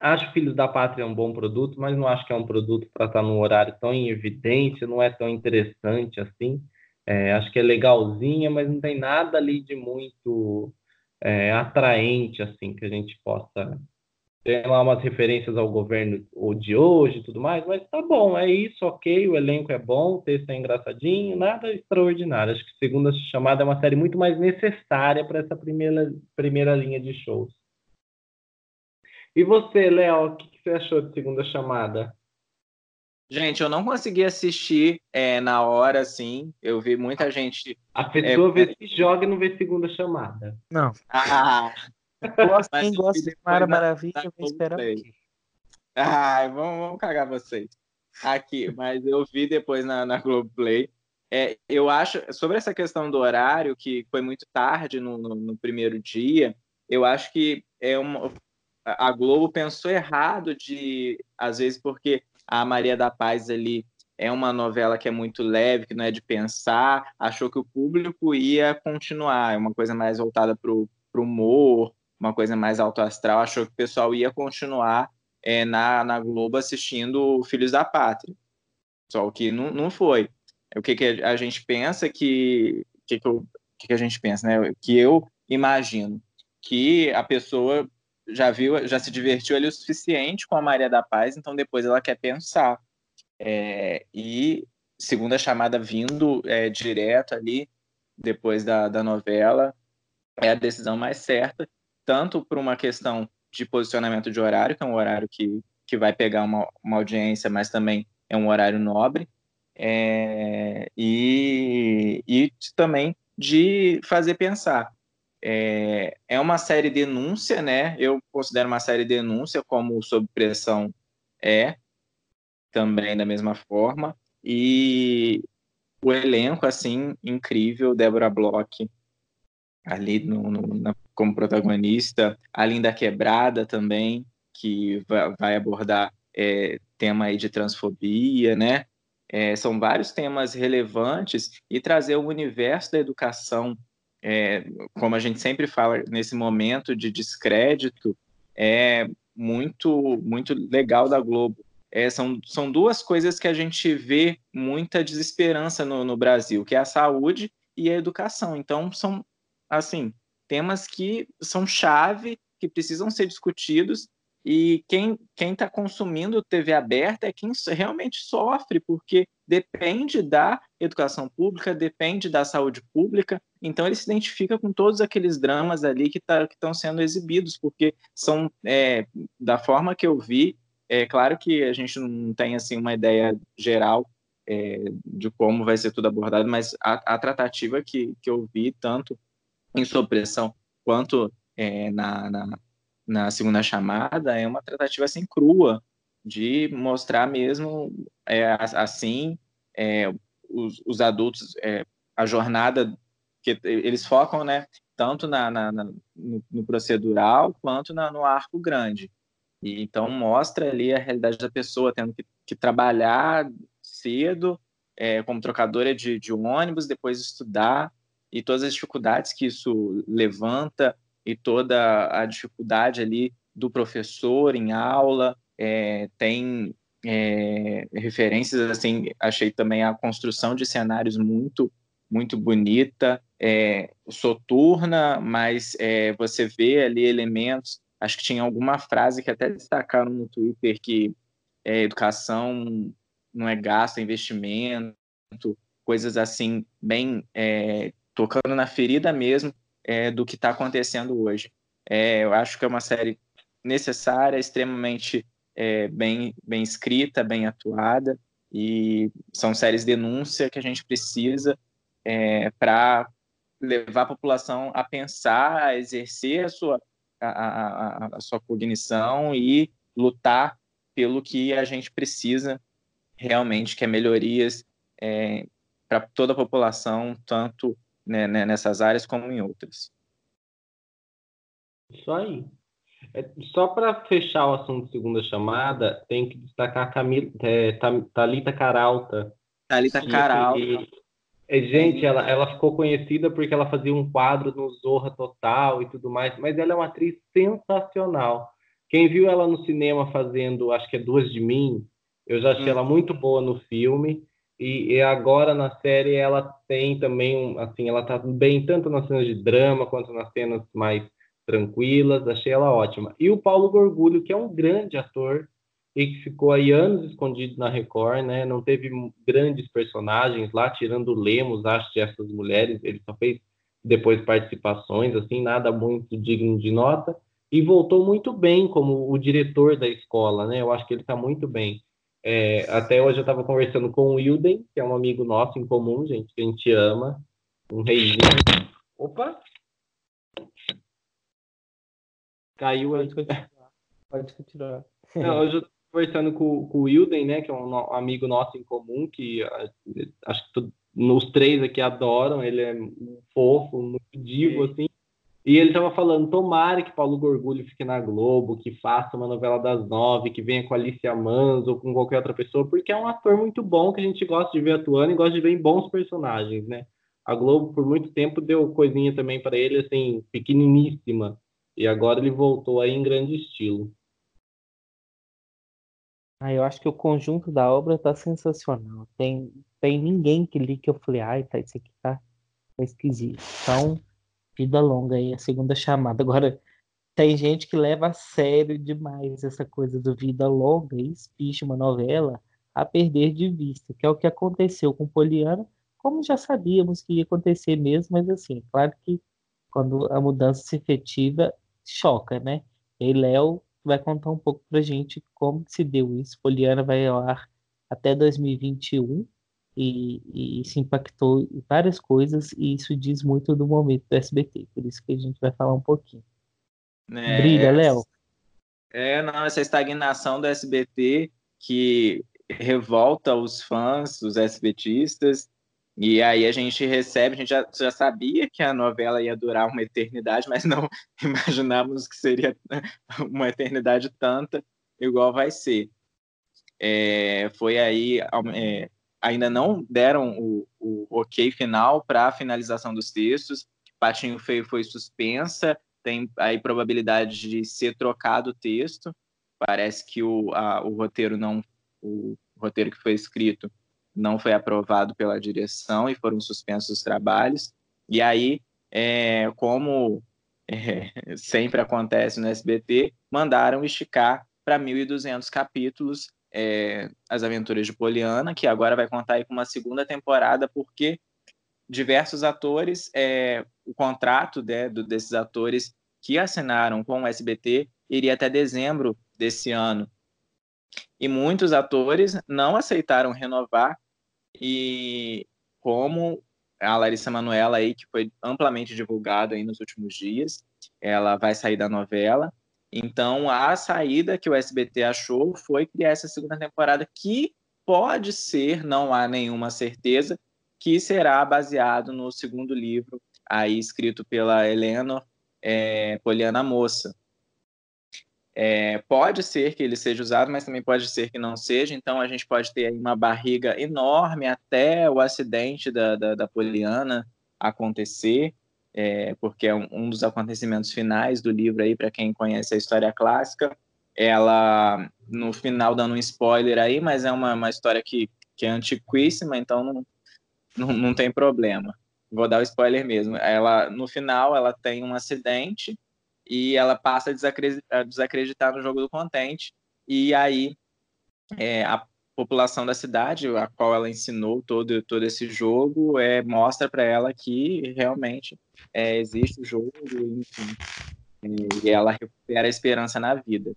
Acho Filhos da Pátria um bom produto, mas não acho que é um produto para estar num horário tão evidência, não é tão interessante assim. É, acho que é legalzinha, mas não tem nada ali de muito é, atraente, assim, que a gente possa ter lá umas referências ao governo de hoje e tudo mais, mas tá bom, é isso, ok, o elenco é bom, o texto é engraçadinho, nada extraordinário. Acho que Segunda Chamada é uma série muito mais necessária para essa primeira, primeira linha de shows. E você, Léo, o que, que você achou de Segunda Chamada? Gente, eu não consegui assistir é, na hora, assim. Eu vi muita gente. A pessoa é, vê se joga e não vê segunda chamada. Não. Ah, gosto, quem gosta de Mara Maravilha, eu vou esperar aqui. Ai, vamos, vamos cagar vocês. Aqui, mas eu vi depois na, na Globoplay. É, eu acho, sobre essa questão do horário, que foi muito tarde no, no, no primeiro dia, eu acho que é uma, a Globo pensou errado de, às vezes, porque a Maria da Paz ali é uma novela que é muito leve, que não é de pensar, achou que o público ia continuar, é uma coisa mais voltada para o humor, uma coisa mais alto astral, achou que o pessoal ia continuar é, na, na Globo assistindo Filhos da Pátria. Só que não, não foi. O que, que a gente pensa que. O que, que, que, que a gente pensa, né? Que eu imagino que a pessoa já viu, já se divertiu ali o suficiente com a Maria da Paz, então depois ela quer pensar. É, e segunda chamada vindo é, direto ali, depois da, da novela, é a decisão mais certa, tanto por uma questão de posicionamento de horário, que é um horário que, que vai pegar uma, uma audiência, mas também é um horário nobre, é, e, e também de fazer pensar. É, é uma série denúncia, né? Eu considero uma série denúncia, como Sob Pressão é, também da mesma forma. E o elenco, assim, incrível, Débora Bloch ali no, no, na, como protagonista, a Linda Quebrada também, que vai, vai abordar é, tema aí de transfobia, né? É, são vários temas relevantes e trazer o universo da educação é, como a gente sempre fala nesse momento de descrédito, é muito, muito legal da Globo. É, são, são duas coisas que a gente vê muita desesperança no, no Brasil, que é a saúde e a educação. Então, são, assim, temas que são chave, que precisam ser discutidos e quem está consumindo TV aberta é quem realmente sofre, porque depende da educação pública, depende da saúde pública, então ele se identifica com todos aqueles dramas ali que tá, estão sendo exibidos, porque são, é, da forma que eu vi, é claro que a gente não tem assim uma ideia geral é, de como vai ser tudo abordado, mas a, a tratativa que, que eu vi, tanto em supressão quanto é, na, na na segunda chamada é uma tratativa assim crua de mostrar mesmo é, assim é, os, os, adultos é, a jornada que eles focam né tanto na, na, na no, no, procedural quanto na, no arco grande. E então mostra ali a realidade da pessoa tendo que, que trabalhar cedo é, como trocadora de, de ônibus depois estudar e todas as dificuldades que isso levanta e toda a dificuldade ali do professor em aula, é, tem é, referências assim, achei também a construção de cenários muito muito bonita, é, soturna, mas é, você vê ali elementos. Acho que tinha alguma frase que até destacaram no Twitter que é, educação não é gasto, é investimento, coisas assim bem é, tocando na ferida mesmo é, do que está acontecendo hoje. É, eu acho que é uma série necessária, extremamente é, bem, bem escrita, bem atuada, e são séries denúncia que a gente precisa é, para levar a população a pensar, a exercer a sua, a, a, a sua cognição e lutar pelo que a gente precisa realmente, que é melhorias é, para toda a população, tanto né, né, nessas áreas como em outras. Isso aí. É, só para fechar o assunto de segunda chamada, tem que destacar a Camila, é, Thalita Caralta. Thalita Caralta. É, gente, ela, ela ficou conhecida porque ela fazia um quadro no Zorra Total e tudo mais, mas ela é uma atriz sensacional. Quem viu ela no cinema fazendo, acho que é Duas de Mim, eu já achei hum. ela muito boa no filme. E, e, agora na série ela tem também, um, assim, ela tá bem tanto nas cenas de drama quanto nas cenas mais tranquilas. Achei ela ótima. E o Paulo Gorgulho, que é um grande ator e que ficou aí anos escondido na Record, né? Não teve grandes personagens lá, tirando o Lemos, acho, de essas mulheres. Ele só fez depois participações, assim, nada muito digno de nota. E voltou muito bem como o diretor da escola, né? Eu acho que ele está muito bem. É, até hoje eu estava conversando com o Wilden, que é um amigo nosso em comum, gente, que a gente ama. Um reizinho. Opa! Caiu aí. Pode continuar. Não, hoje eu estou conversando com, com o Wilden, né, que é um amigo nosso em comum, que acho que nos três aqui adoram. Ele é um fofo, muito divo, assim. E ele estava falando, tomara que Paulo Gorgulho fique na Globo, que faça uma novela das nove, que venha com Alicia Manso ou com qualquer outra pessoa, porque é um ator muito bom que a gente gosta de ver atuando e gosta de ver em bons personagens, né? A Globo, por muito tempo, deu coisinha também para ele, assim, pequeniníssima. E agora ele voltou aí em grande estilo. Ah, eu acho que o conjunto da obra tá sensacional. Tem, tem ninguém que li que eu falei, ai, tá, isso aqui tá, tá esquisito. Então, vida longa aí, a segunda chamada. Agora, tem gente que leva a sério demais essa coisa do vida longa e espicha uma novela a perder de vista, que é o que aconteceu com Poliana, como já sabíamos que ia acontecer mesmo, mas assim, claro que quando a mudança se efetiva, choca, né? E Léo vai contar um pouco pra gente como se deu isso. Poliana vai ao ar até 2021 e, e se impactou em várias coisas, e isso diz muito do momento do SBT, por isso que a gente vai falar um pouquinho. É, Brilha, Léo. É, não, essa estagnação do SBT que revolta os fãs, os SBTistas, e aí a gente recebe, a gente já, já sabia que a novela ia durar uma eternidade, mas não imaginávamos que seria uma eternidade tanta igual vai ser. É, foi aí é, ainda não deram o, o ok final para a finalização dos textos. Patinho Feio foi suspensa, tem aí probabilidade de ser trocado o texto. Parece que o, a, o roteiro não, o roteiro que foi escrito não foi aprovado pela direção e foram suspensos os trabalhos. E aí, é, como é, sempre acontece no SBT, mandaram esticar para 1.200 capítulos é, As Aventuras de Poliana, que agora vai contar com uma segunda temporada, porque diversos atores, é, o contrato né, do, desses atores que assinaram com o SBT iria até dezembro desse ano. E muitos atores não aceitaram renovar, e como a Larissa Manoela aí, que foi amplamente divulgado aí nos últimos dias, ela vai sair da novela, então, a saída que o SBT achou foi criar essa segunda temporada, que pode ser, não há nenhuma certeza, que será baseado no segundo livro, aí escrito pela Eleanor é, Poliana Moça. É, pode ser que ele seja usado, mas também pode ser que não seja, então a gente pode ter aí uma barriga enorme até o acidente da, da, da Poliana acontecer, é, porque é um, um, dos acontecimentos finais do livro aí, para quem conhece a história clássica. Ela, no final, dando um spoiler aí, mas é uma, uma história que, que é antiquíssima, então não, não, não tem problema. Vou dar o spoiler mesmo. Ela, no final, ela tem um acidente e ela passa a desacreditar, a desacreditar no jogo do contente, e aí é, a população da cidade, a qual ela ensinou todo, todo esse jogo, é, mostra para ela que realmente é, existe o jogo, enfim, e ela recupera a esperança na vida.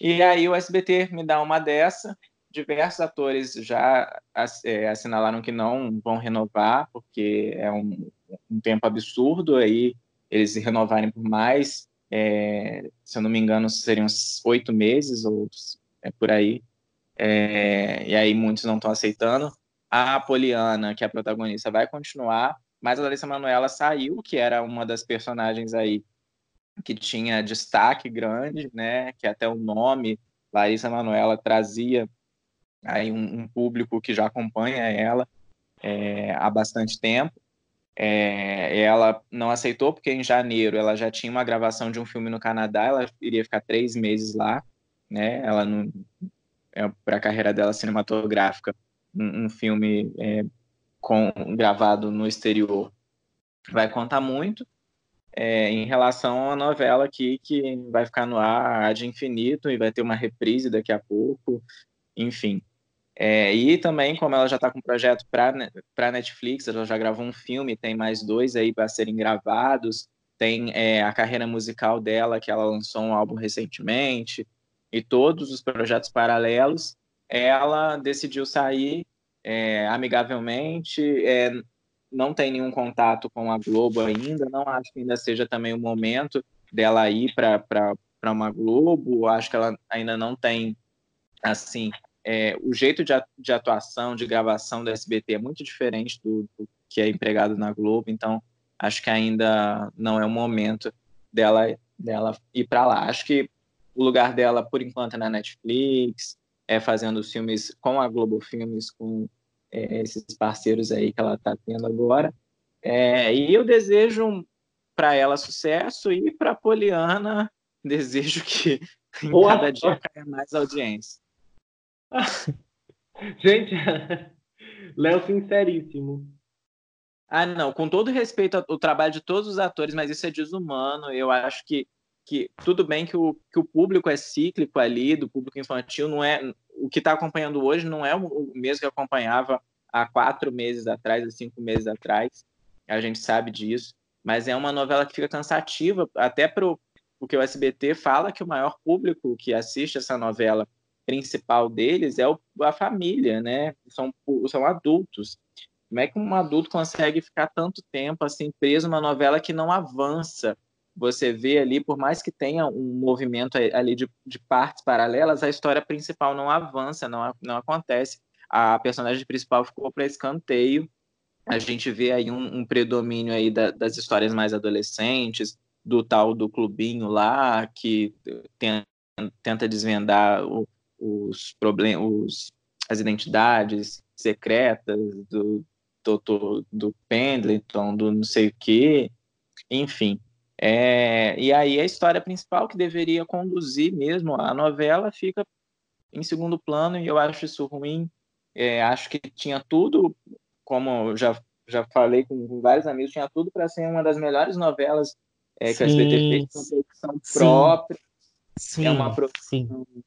E aí o SBT me dá uma dessa, diversos atores já é, assinalaram que não vão renovar, porque é um, um tempo absurdo, aí eles renovarem por mais, é, se eu não me engano, seriam oito meses ou é por aí. É, e aí muitos não estão aceitando. A Poliana, que é a protagonista, vai continuar, mas a Larissa Manoela saiu, que era uma das personagens aí que tinha destaque grande, né? Que até o nome Larissa Manoela trazia aí um, um público que já acompanha ela é, há bastante tempo. É, ela não aceitou porque em janeiro ela já tinha uma gravação de um filme no Canadá, ela iria ficar três meses lá, né? Ela não é, para a carreira dela cinematográfica um, um filme é, com, gravado no exterior vai contar muito é, em relação à novela aqui que vai ficar no ar de infinito e vai ter uma reprise daqui a pouco, enfim. É, e também, como ela já está com projeto para Netflix, ela já gravou um filme, tem mais dois aí para serem gravados, tem é, a carreira musical dela, que ela lançou um álbum recentemente, e todos os projetos paralelos, ela decidiu sair é, amigavelmente, é, não tem nenhum contato com a Globo ainda, não acho que ainda seja também o momento dela ir para uma Globo, acho que ela ainda não tem, assim, é, o jeito de, atuação, de gravação do SBT é muito diferente do, do, que é empregado na Globo, então acho que ainda não é o momento dela, dela ir para lá. Acho que o lugar dela, por enquanto, é na Netflix, é fazendo filmes com a Globo Filmes, com é, esses parceiros aí que ela está tendo agora. É, e eu desejo para ela sucesso e para Poliana desejo que em Boa. cada dia caia mais audiência. Gente, Léo sinceríssimo. Ah, não, com todo respeito ao trabalho de todos os atores, mas isso é desumano. Eu acho que, que tudo bem que o, que o público é cíclico ali, do público infantil, não é o que está acompanhando hoje não é o mesmo que acompanhava há quatro meses atrás, há cinco meses atrás. A gente sabe disso, mas é uma novela que fica cansativa, até para o que o SBT fala que o maior público que assiste essa novela principal deles é o, a família, né? São, são adultos. Como é que um adulto consegue ficar tanto tempo assim preso numa novela que não avança? Você vê ali, por mais que tenha um movimento ali de, de partes paralelas, a história principal não avança, não, não acontece. A personagem principal ficou para escanteio. A gente vê aí um, um predomínio aí da, das histórias mais adolescentes, do tal do clubinho lá que tenta desvendar o, os problemas, as identidades secretas do doutor do Pendleton, do não sei o quê, enfim. É, e aí a história principal que deveria conduzir mesmo a novela fica em segundo plano e eu acho isso ruim. É, acho que tinha tudo, como já já falei com, vários amigos, tinha tudo para ser uma das melhores novelas é, que a SBT fez, com produção própria. Sim, é uma produção sim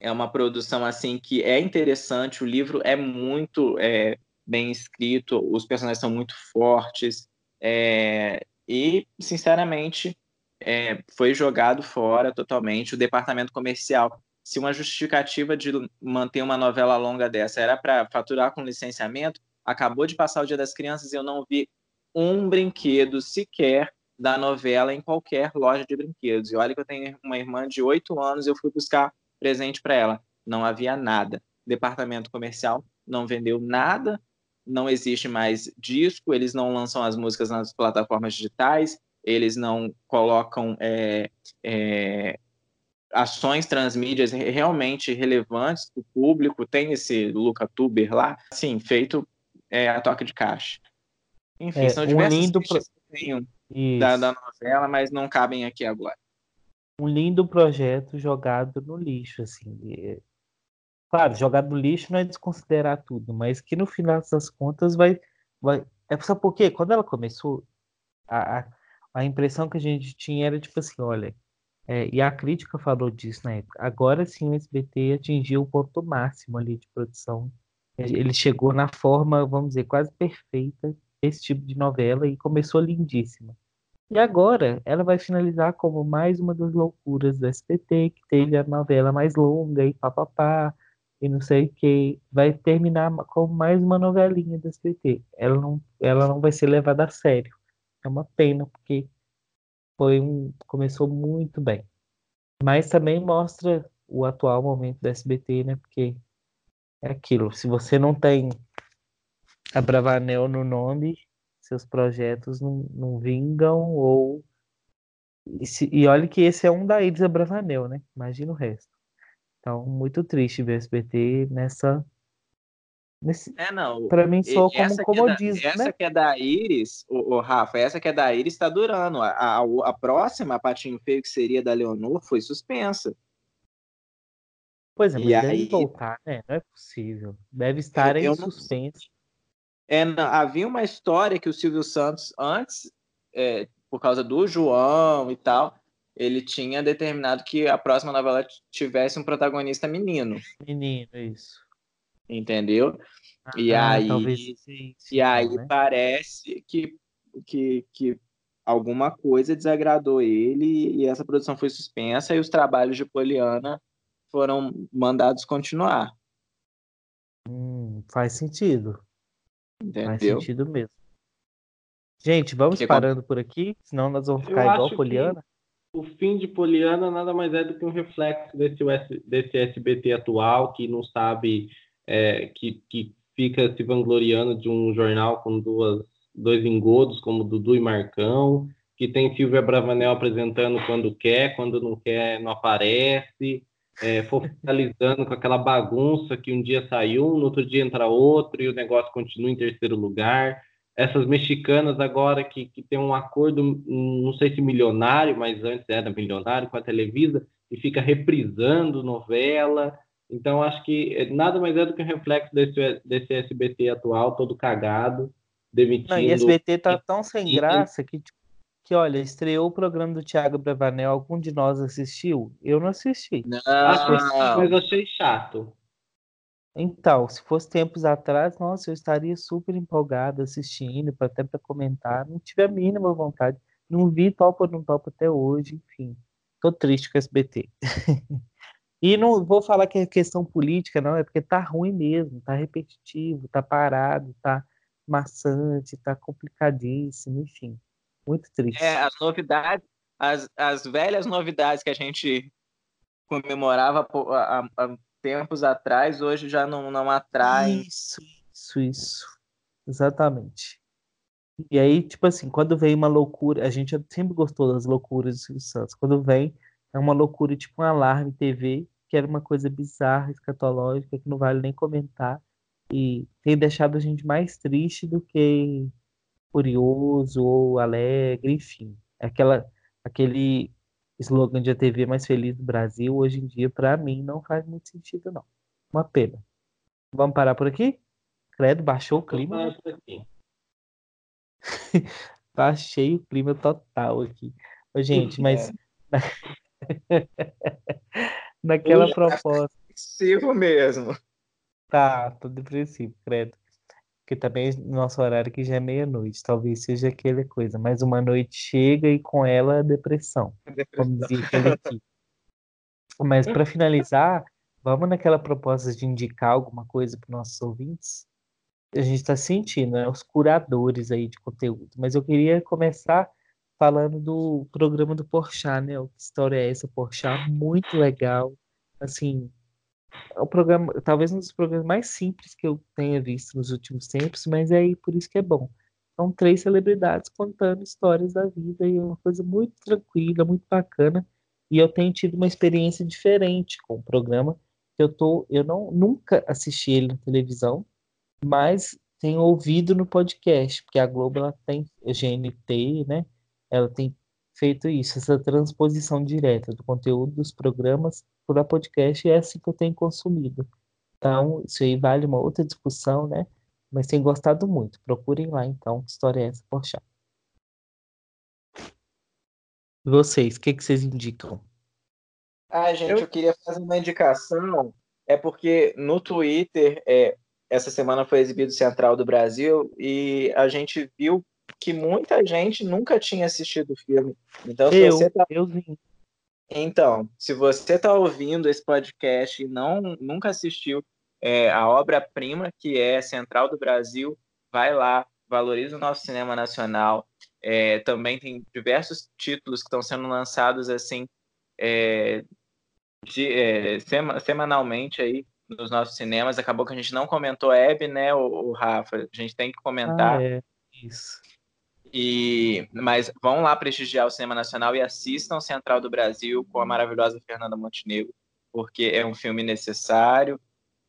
é uma produção assim que é interessante. O livro é muito é, bem escrito, os personagens são muito fortes é, e, sinceramente, é, foi jogado fora totalmente o departamento comercial. Se uma justificativa de manter uma novela longa dessa era para faturar com licenciamento, acabou de passar o Dia das Crianças e eu não vi um brinquedo sequer da novela em qualquer loja de brinquedos. E olha que eu tenho uma irmã de oito anos, eu fui buscar presente para ela. Não havia nada. Departamento comercial não vendeu nada, não existe mais disco, eles não lançam as músicas nas plataformas digitais, eles não colocam é, é, ações transmídias realmente relevantes para o público. Tem esse Luca Tuber lá, sim, feito é, a toque de caixa. Enfim, é, são diversos um lindo pro... da, da novela, mas não cabem aqui agora um lindo projeto jogado no lixo, assim. Claro, jogado no lixo não é desconsiderar tudo, mas que no final das contas vai. vai é só porque quando ela começou, a, a impressão que a gente tinha era tipo assim: olha, é, e a crítica falou disso na época. Agora sim o SBT atingiu o ponto máximo ali de produção. Ele chegou na forma, vamos dizer, quase perfeita esse tipo de novela e começou lindíssima. E agora ela vai finalizar como mais uma das loucuras do SBT, que teve a novela mais longa e papapá. E não sei o que. Vai terminar com mais uma novelinha do SBT. Ela não, ela não vai ser levada a sério. É uma pena, porque foi um, começou muito bem. Mas também mostra o atual momento do SBT, né? Porque é aquilo, se você não tem a Bravanel no nome, seus projetos não, não vingam ou e, se, e olha que esse é um da Ilza Bravanel, né? Imagina o resto. Então, muito triste ver o SBT nessa. Nesse, é, não. Pra mim, só como é comodismo. É da, essa né? que é da Iris, o, o, Rafa, essa que é da Iris está durando. A, a, a, próxima, a Patinho Feio, que seria da Leonor, foi suspensa. Pois é, mas e deve aí... voltar, né? Não é possível. Deve estar eu, em eu suspense. É, não, havia uma história que o Silvio Santos, antes, é, por causa do João e tal, ele tinha determinado que a próxima novela tivesse um protagonista menino. Menino, isso. Entendeu? Ah, e aí, sim, sim, e aí né? parece que, que, que alguma coisa desagradou ele e essa produção foi suspensa e os trabalhos de Poliana foram mandados continuar. Hum, faz sentido. Entendeu? Faz sentido mesmo. Gente, vamos parando por aqui, senão nós vamos ficar Eu igual Poliana. O fim de Poliana nada mais é do que um reflexo desse, desse SBT atual, que não sabe, é, que, que fica se vangloriando de um jornal com duas, dois engodos, como Dudu e Marcão, que tem Silvia Bravanel apresentando quando quer, quando não quer, não aparece, é, focalizando com aquela bagunça que um dia saiu, no outro dia entra outro e o negócio continua em terceiro lugar. Essas mexicanas agora que, que tem um acordo, não sei se milionário, mas antes era milionário com a Televisa, e fica reprisando novela. Então, acho que nada mais é do que um reflexo desse, desse SBT atual, todo cagado, demitindo... Não, e SBT tá tão sem graça que, que, olha, estreou o programa do Thiago Bravanel, algum de nós assistiu? Eu não assisti. Não, assisti, mas achei chato. Então, se fosse tempos atrás, nossa, eu estaria super empolgado assistindo, até para comentar. Não tive a mínima vontade. Não vi topo ou não topo até hoje, enfim. Tô triste com o SBT. e não vou falar que é questão política, não, é porque tá ruim mesmo, tá repetitivo, tá parado, tá maçante, tá complicadíssimo, enfim. Muito triste. É, as novidades, as, as velhas novidades que a gente comemorava há, há tempos atrás, hoje já não, não atraem. Isso, isso, isso. Exatamente. E aí, tipo assim, quando vem uma loucura, a gente sempre gostou das loucuras do Silvio Santos. Quando vem, é uma loucura tipo um alarme TV, que era uma coisa bizarra, escatológica, que não vale nem comentar. E tem deixado a gente mais triste do que curioso ou alegre, enfim. Aquela, aquele slogan de a TV mais feliz do Brasil, hoje em dia, para mim, não faz muito sentido, não. Uma pena. Vamos parar por aqui? Credo, baixou o clima. Baixei o clima total aqui. Ô, gente, mas. É. Naquela proposta. Depressivo mesmo. Tá, tô depressivo, credo que também nosso horário aqui já é meia-noite, talvez seja aquela coisa, mas uma noite chega e com ela a depressão, depressão. vamos dizer aquele aqui. Mas para finalizar, vamos naquela proposta de indicar alguma coisa para nossos ouvintes? A gente está sentindo, né, os curadores aí de conteúdo, mas eu queria começar falando do programa do Porchat, né? Que história é essa, Porchat? Muito legal, assim, o programa, talvez um dos programas mais simples que eu tenha visto nos últimos tempos, mas é aí por isso que é bom. São três celebridades contando histórias da vida e é uma coisa muito tranquila, muito bacana. E eu tenho tido uma experiência diferente com o programa. Eu tô, eu não nunca assisti ele na televisão, mas tenho ouvido no podcast, porque a Globo ela tem GNT, né? Ela tem feito isso, essa transposição direta do conteúdo dos programas para podcast, é assim que eu tenho consumido. Então, isso aí vale uma outra discussão, né? Mas tenho gostado muito. Procurem lá, então, que história é essa, Poxa. Vocês, o que, que vocês indicam? Ah, gente, eu... eu... queria fazer uma indicação. É porque no Twitter, é, essa semana foi exibido Central do Brasil e a gente viu que muita gente nunca tinha assistido o filme. Então, eu, tá... eu. Então, se você está ouvindo esse podcast e não nunca assistiu é, a obra-prima que é Central do Brasil, vai lá, valoriza o nosso cinema nacional. É, também tem diversos títulos que estão sendo lançados assim é, de, é, sema, semanalmente aí nos nossos cinemas. Acabou que a gente não comentou Hebe, né, o, o, Rafa? A gente tem que comentar. Ah, é. Isso. E, mas vão lá prestigiar o cinema nacional e assistam Central do Brasil com a maravilhosa Fernanda Montenegro, porque é um filme necessário,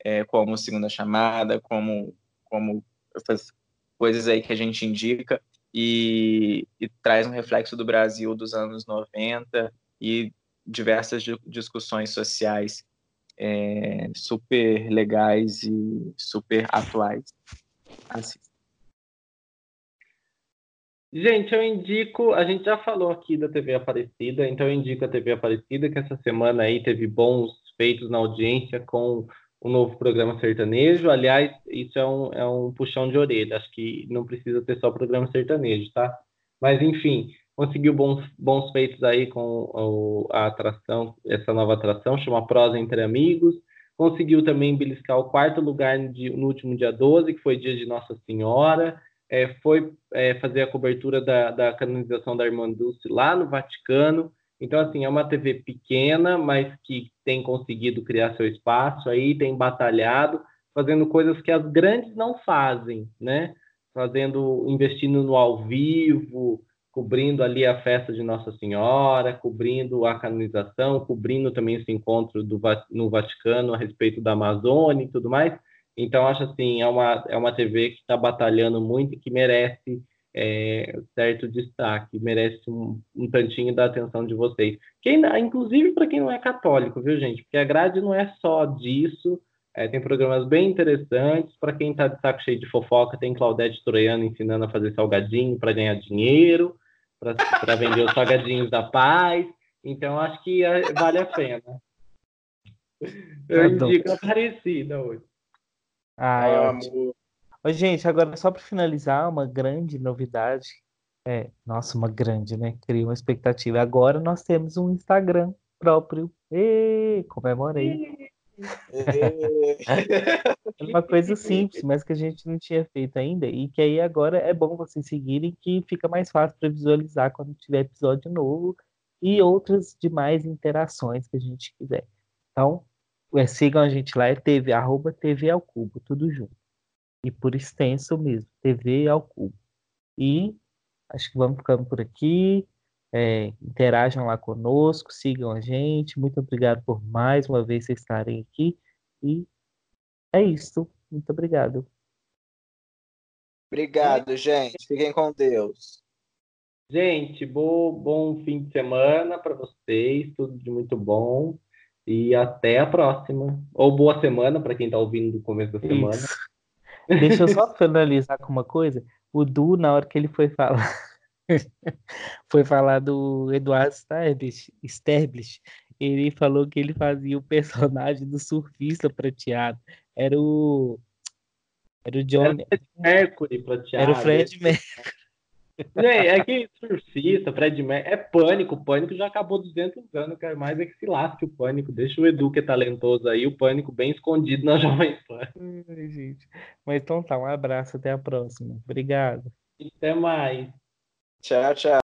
é, como Segunda Chamada, como, como essas coisas aí que a gente indica, e, e traz um reflexo do Brasil dos anos 90 e diversas discussões sociais é, super legais e super atuais. Assista. Gente, eu indico, a gente já falou aqui da TV Aparecida, então eu indico a TV Aparecida, que essa semana aí teve bons feitos na audiência com o novo programa sertanejo. Aliás, isso é um, é um puxão de orelha, acho que não precisa ter só programa sertanejo, tá? Mas, enfim, conseguiu bons, bons feitos aí com o, a atração, essa nova atração, chama Prosa Entre Amigos. Conseguiu também beliscar o quarto lugar no último dia 12, que foi dia de Nossa Senhora é, foi é, fazer a cobertura da, da canonização da Irmã Dulce lá no Vaticano. Então, assim, é uma TV pequena, mas que tem conseguido criar seu espaço aí, tem batalhado, fazendo coisas que as grandes não fazem, né? Fazendo, investindo no ao vivo, cobrindo ali a festa de Nossa Senhora, cobrindo a canonização, cobrindo também esse encontro do, no Vaticano a respeito da Amazônia e tudo mais. Então, acho assim, é uma, é uma TV que está batalhando muito e que merece é, certo destaque, merece um, um, tantinho da atenção de vocês. Quem, inclusive para quem não é católico, viu, gente? Porque a grade não é só disso, é, tem programas bem interessantes. Para quem está de saco cheio de fofoca, tem Claudete Troiano ensinando a fazer salgadinho para ganhar dinheiro, para vender os salgadinhos da paz. Então, acho que é, vale a pena. Eu indico a Aparecida hoje. Ah, ótimo. Ô, gente, agora só para finalizar, uma grande novidade. É, nossa, uma grande, né? Cria uma expectativa. Agora nós temos um Instagram próprio. E comemorei. é uma coisa simples, mas que a gente não tinha feito ainda e que aí agora é bom vocês seguirem que fica mais fácil para visualizar quando tiver episódio novo e outras demais interações que a gente quiser. Então, é, sigam a gente lá, é TV, arroba TV ao Cubo, tudo junto. E por extenso mesmo, TV ao Cubo. E acho que vamos ficando por aqui. É, interajam lá conosco, sigam a gente. Muito obrigado por mais uma vez vocês estarem aqui. E é isso. Muito obrigado. Obrigado, gente. Fiquem com Deus. Gente, bom, bom fim de semana para vocês. Tudo de muito bom. E até a próxima. Ou boa semana para quem está ouvindo do começo da semana. Isso. Deixa eu só finalizar com uma coisa. O Du, na hora que ele foi falar, foi falar do Eduardo Sterblich, ele falou que ele fazia o personagem do surfista prateado. Era o. Era o John. Era o Mercury prateado. Era o Fred Mercury. É, que surfista, Fred Man, é pânico. O pânico já acabou 200 anos, quero mais é que se lasque o pânico. Deixa o Edu, que é talentoso aí, o pânico bem escondido na Jovem Pan. Ai, gente. Mas então tá, um abraço, até a próxima. Obrigado. Até mais. Tchau, tchau.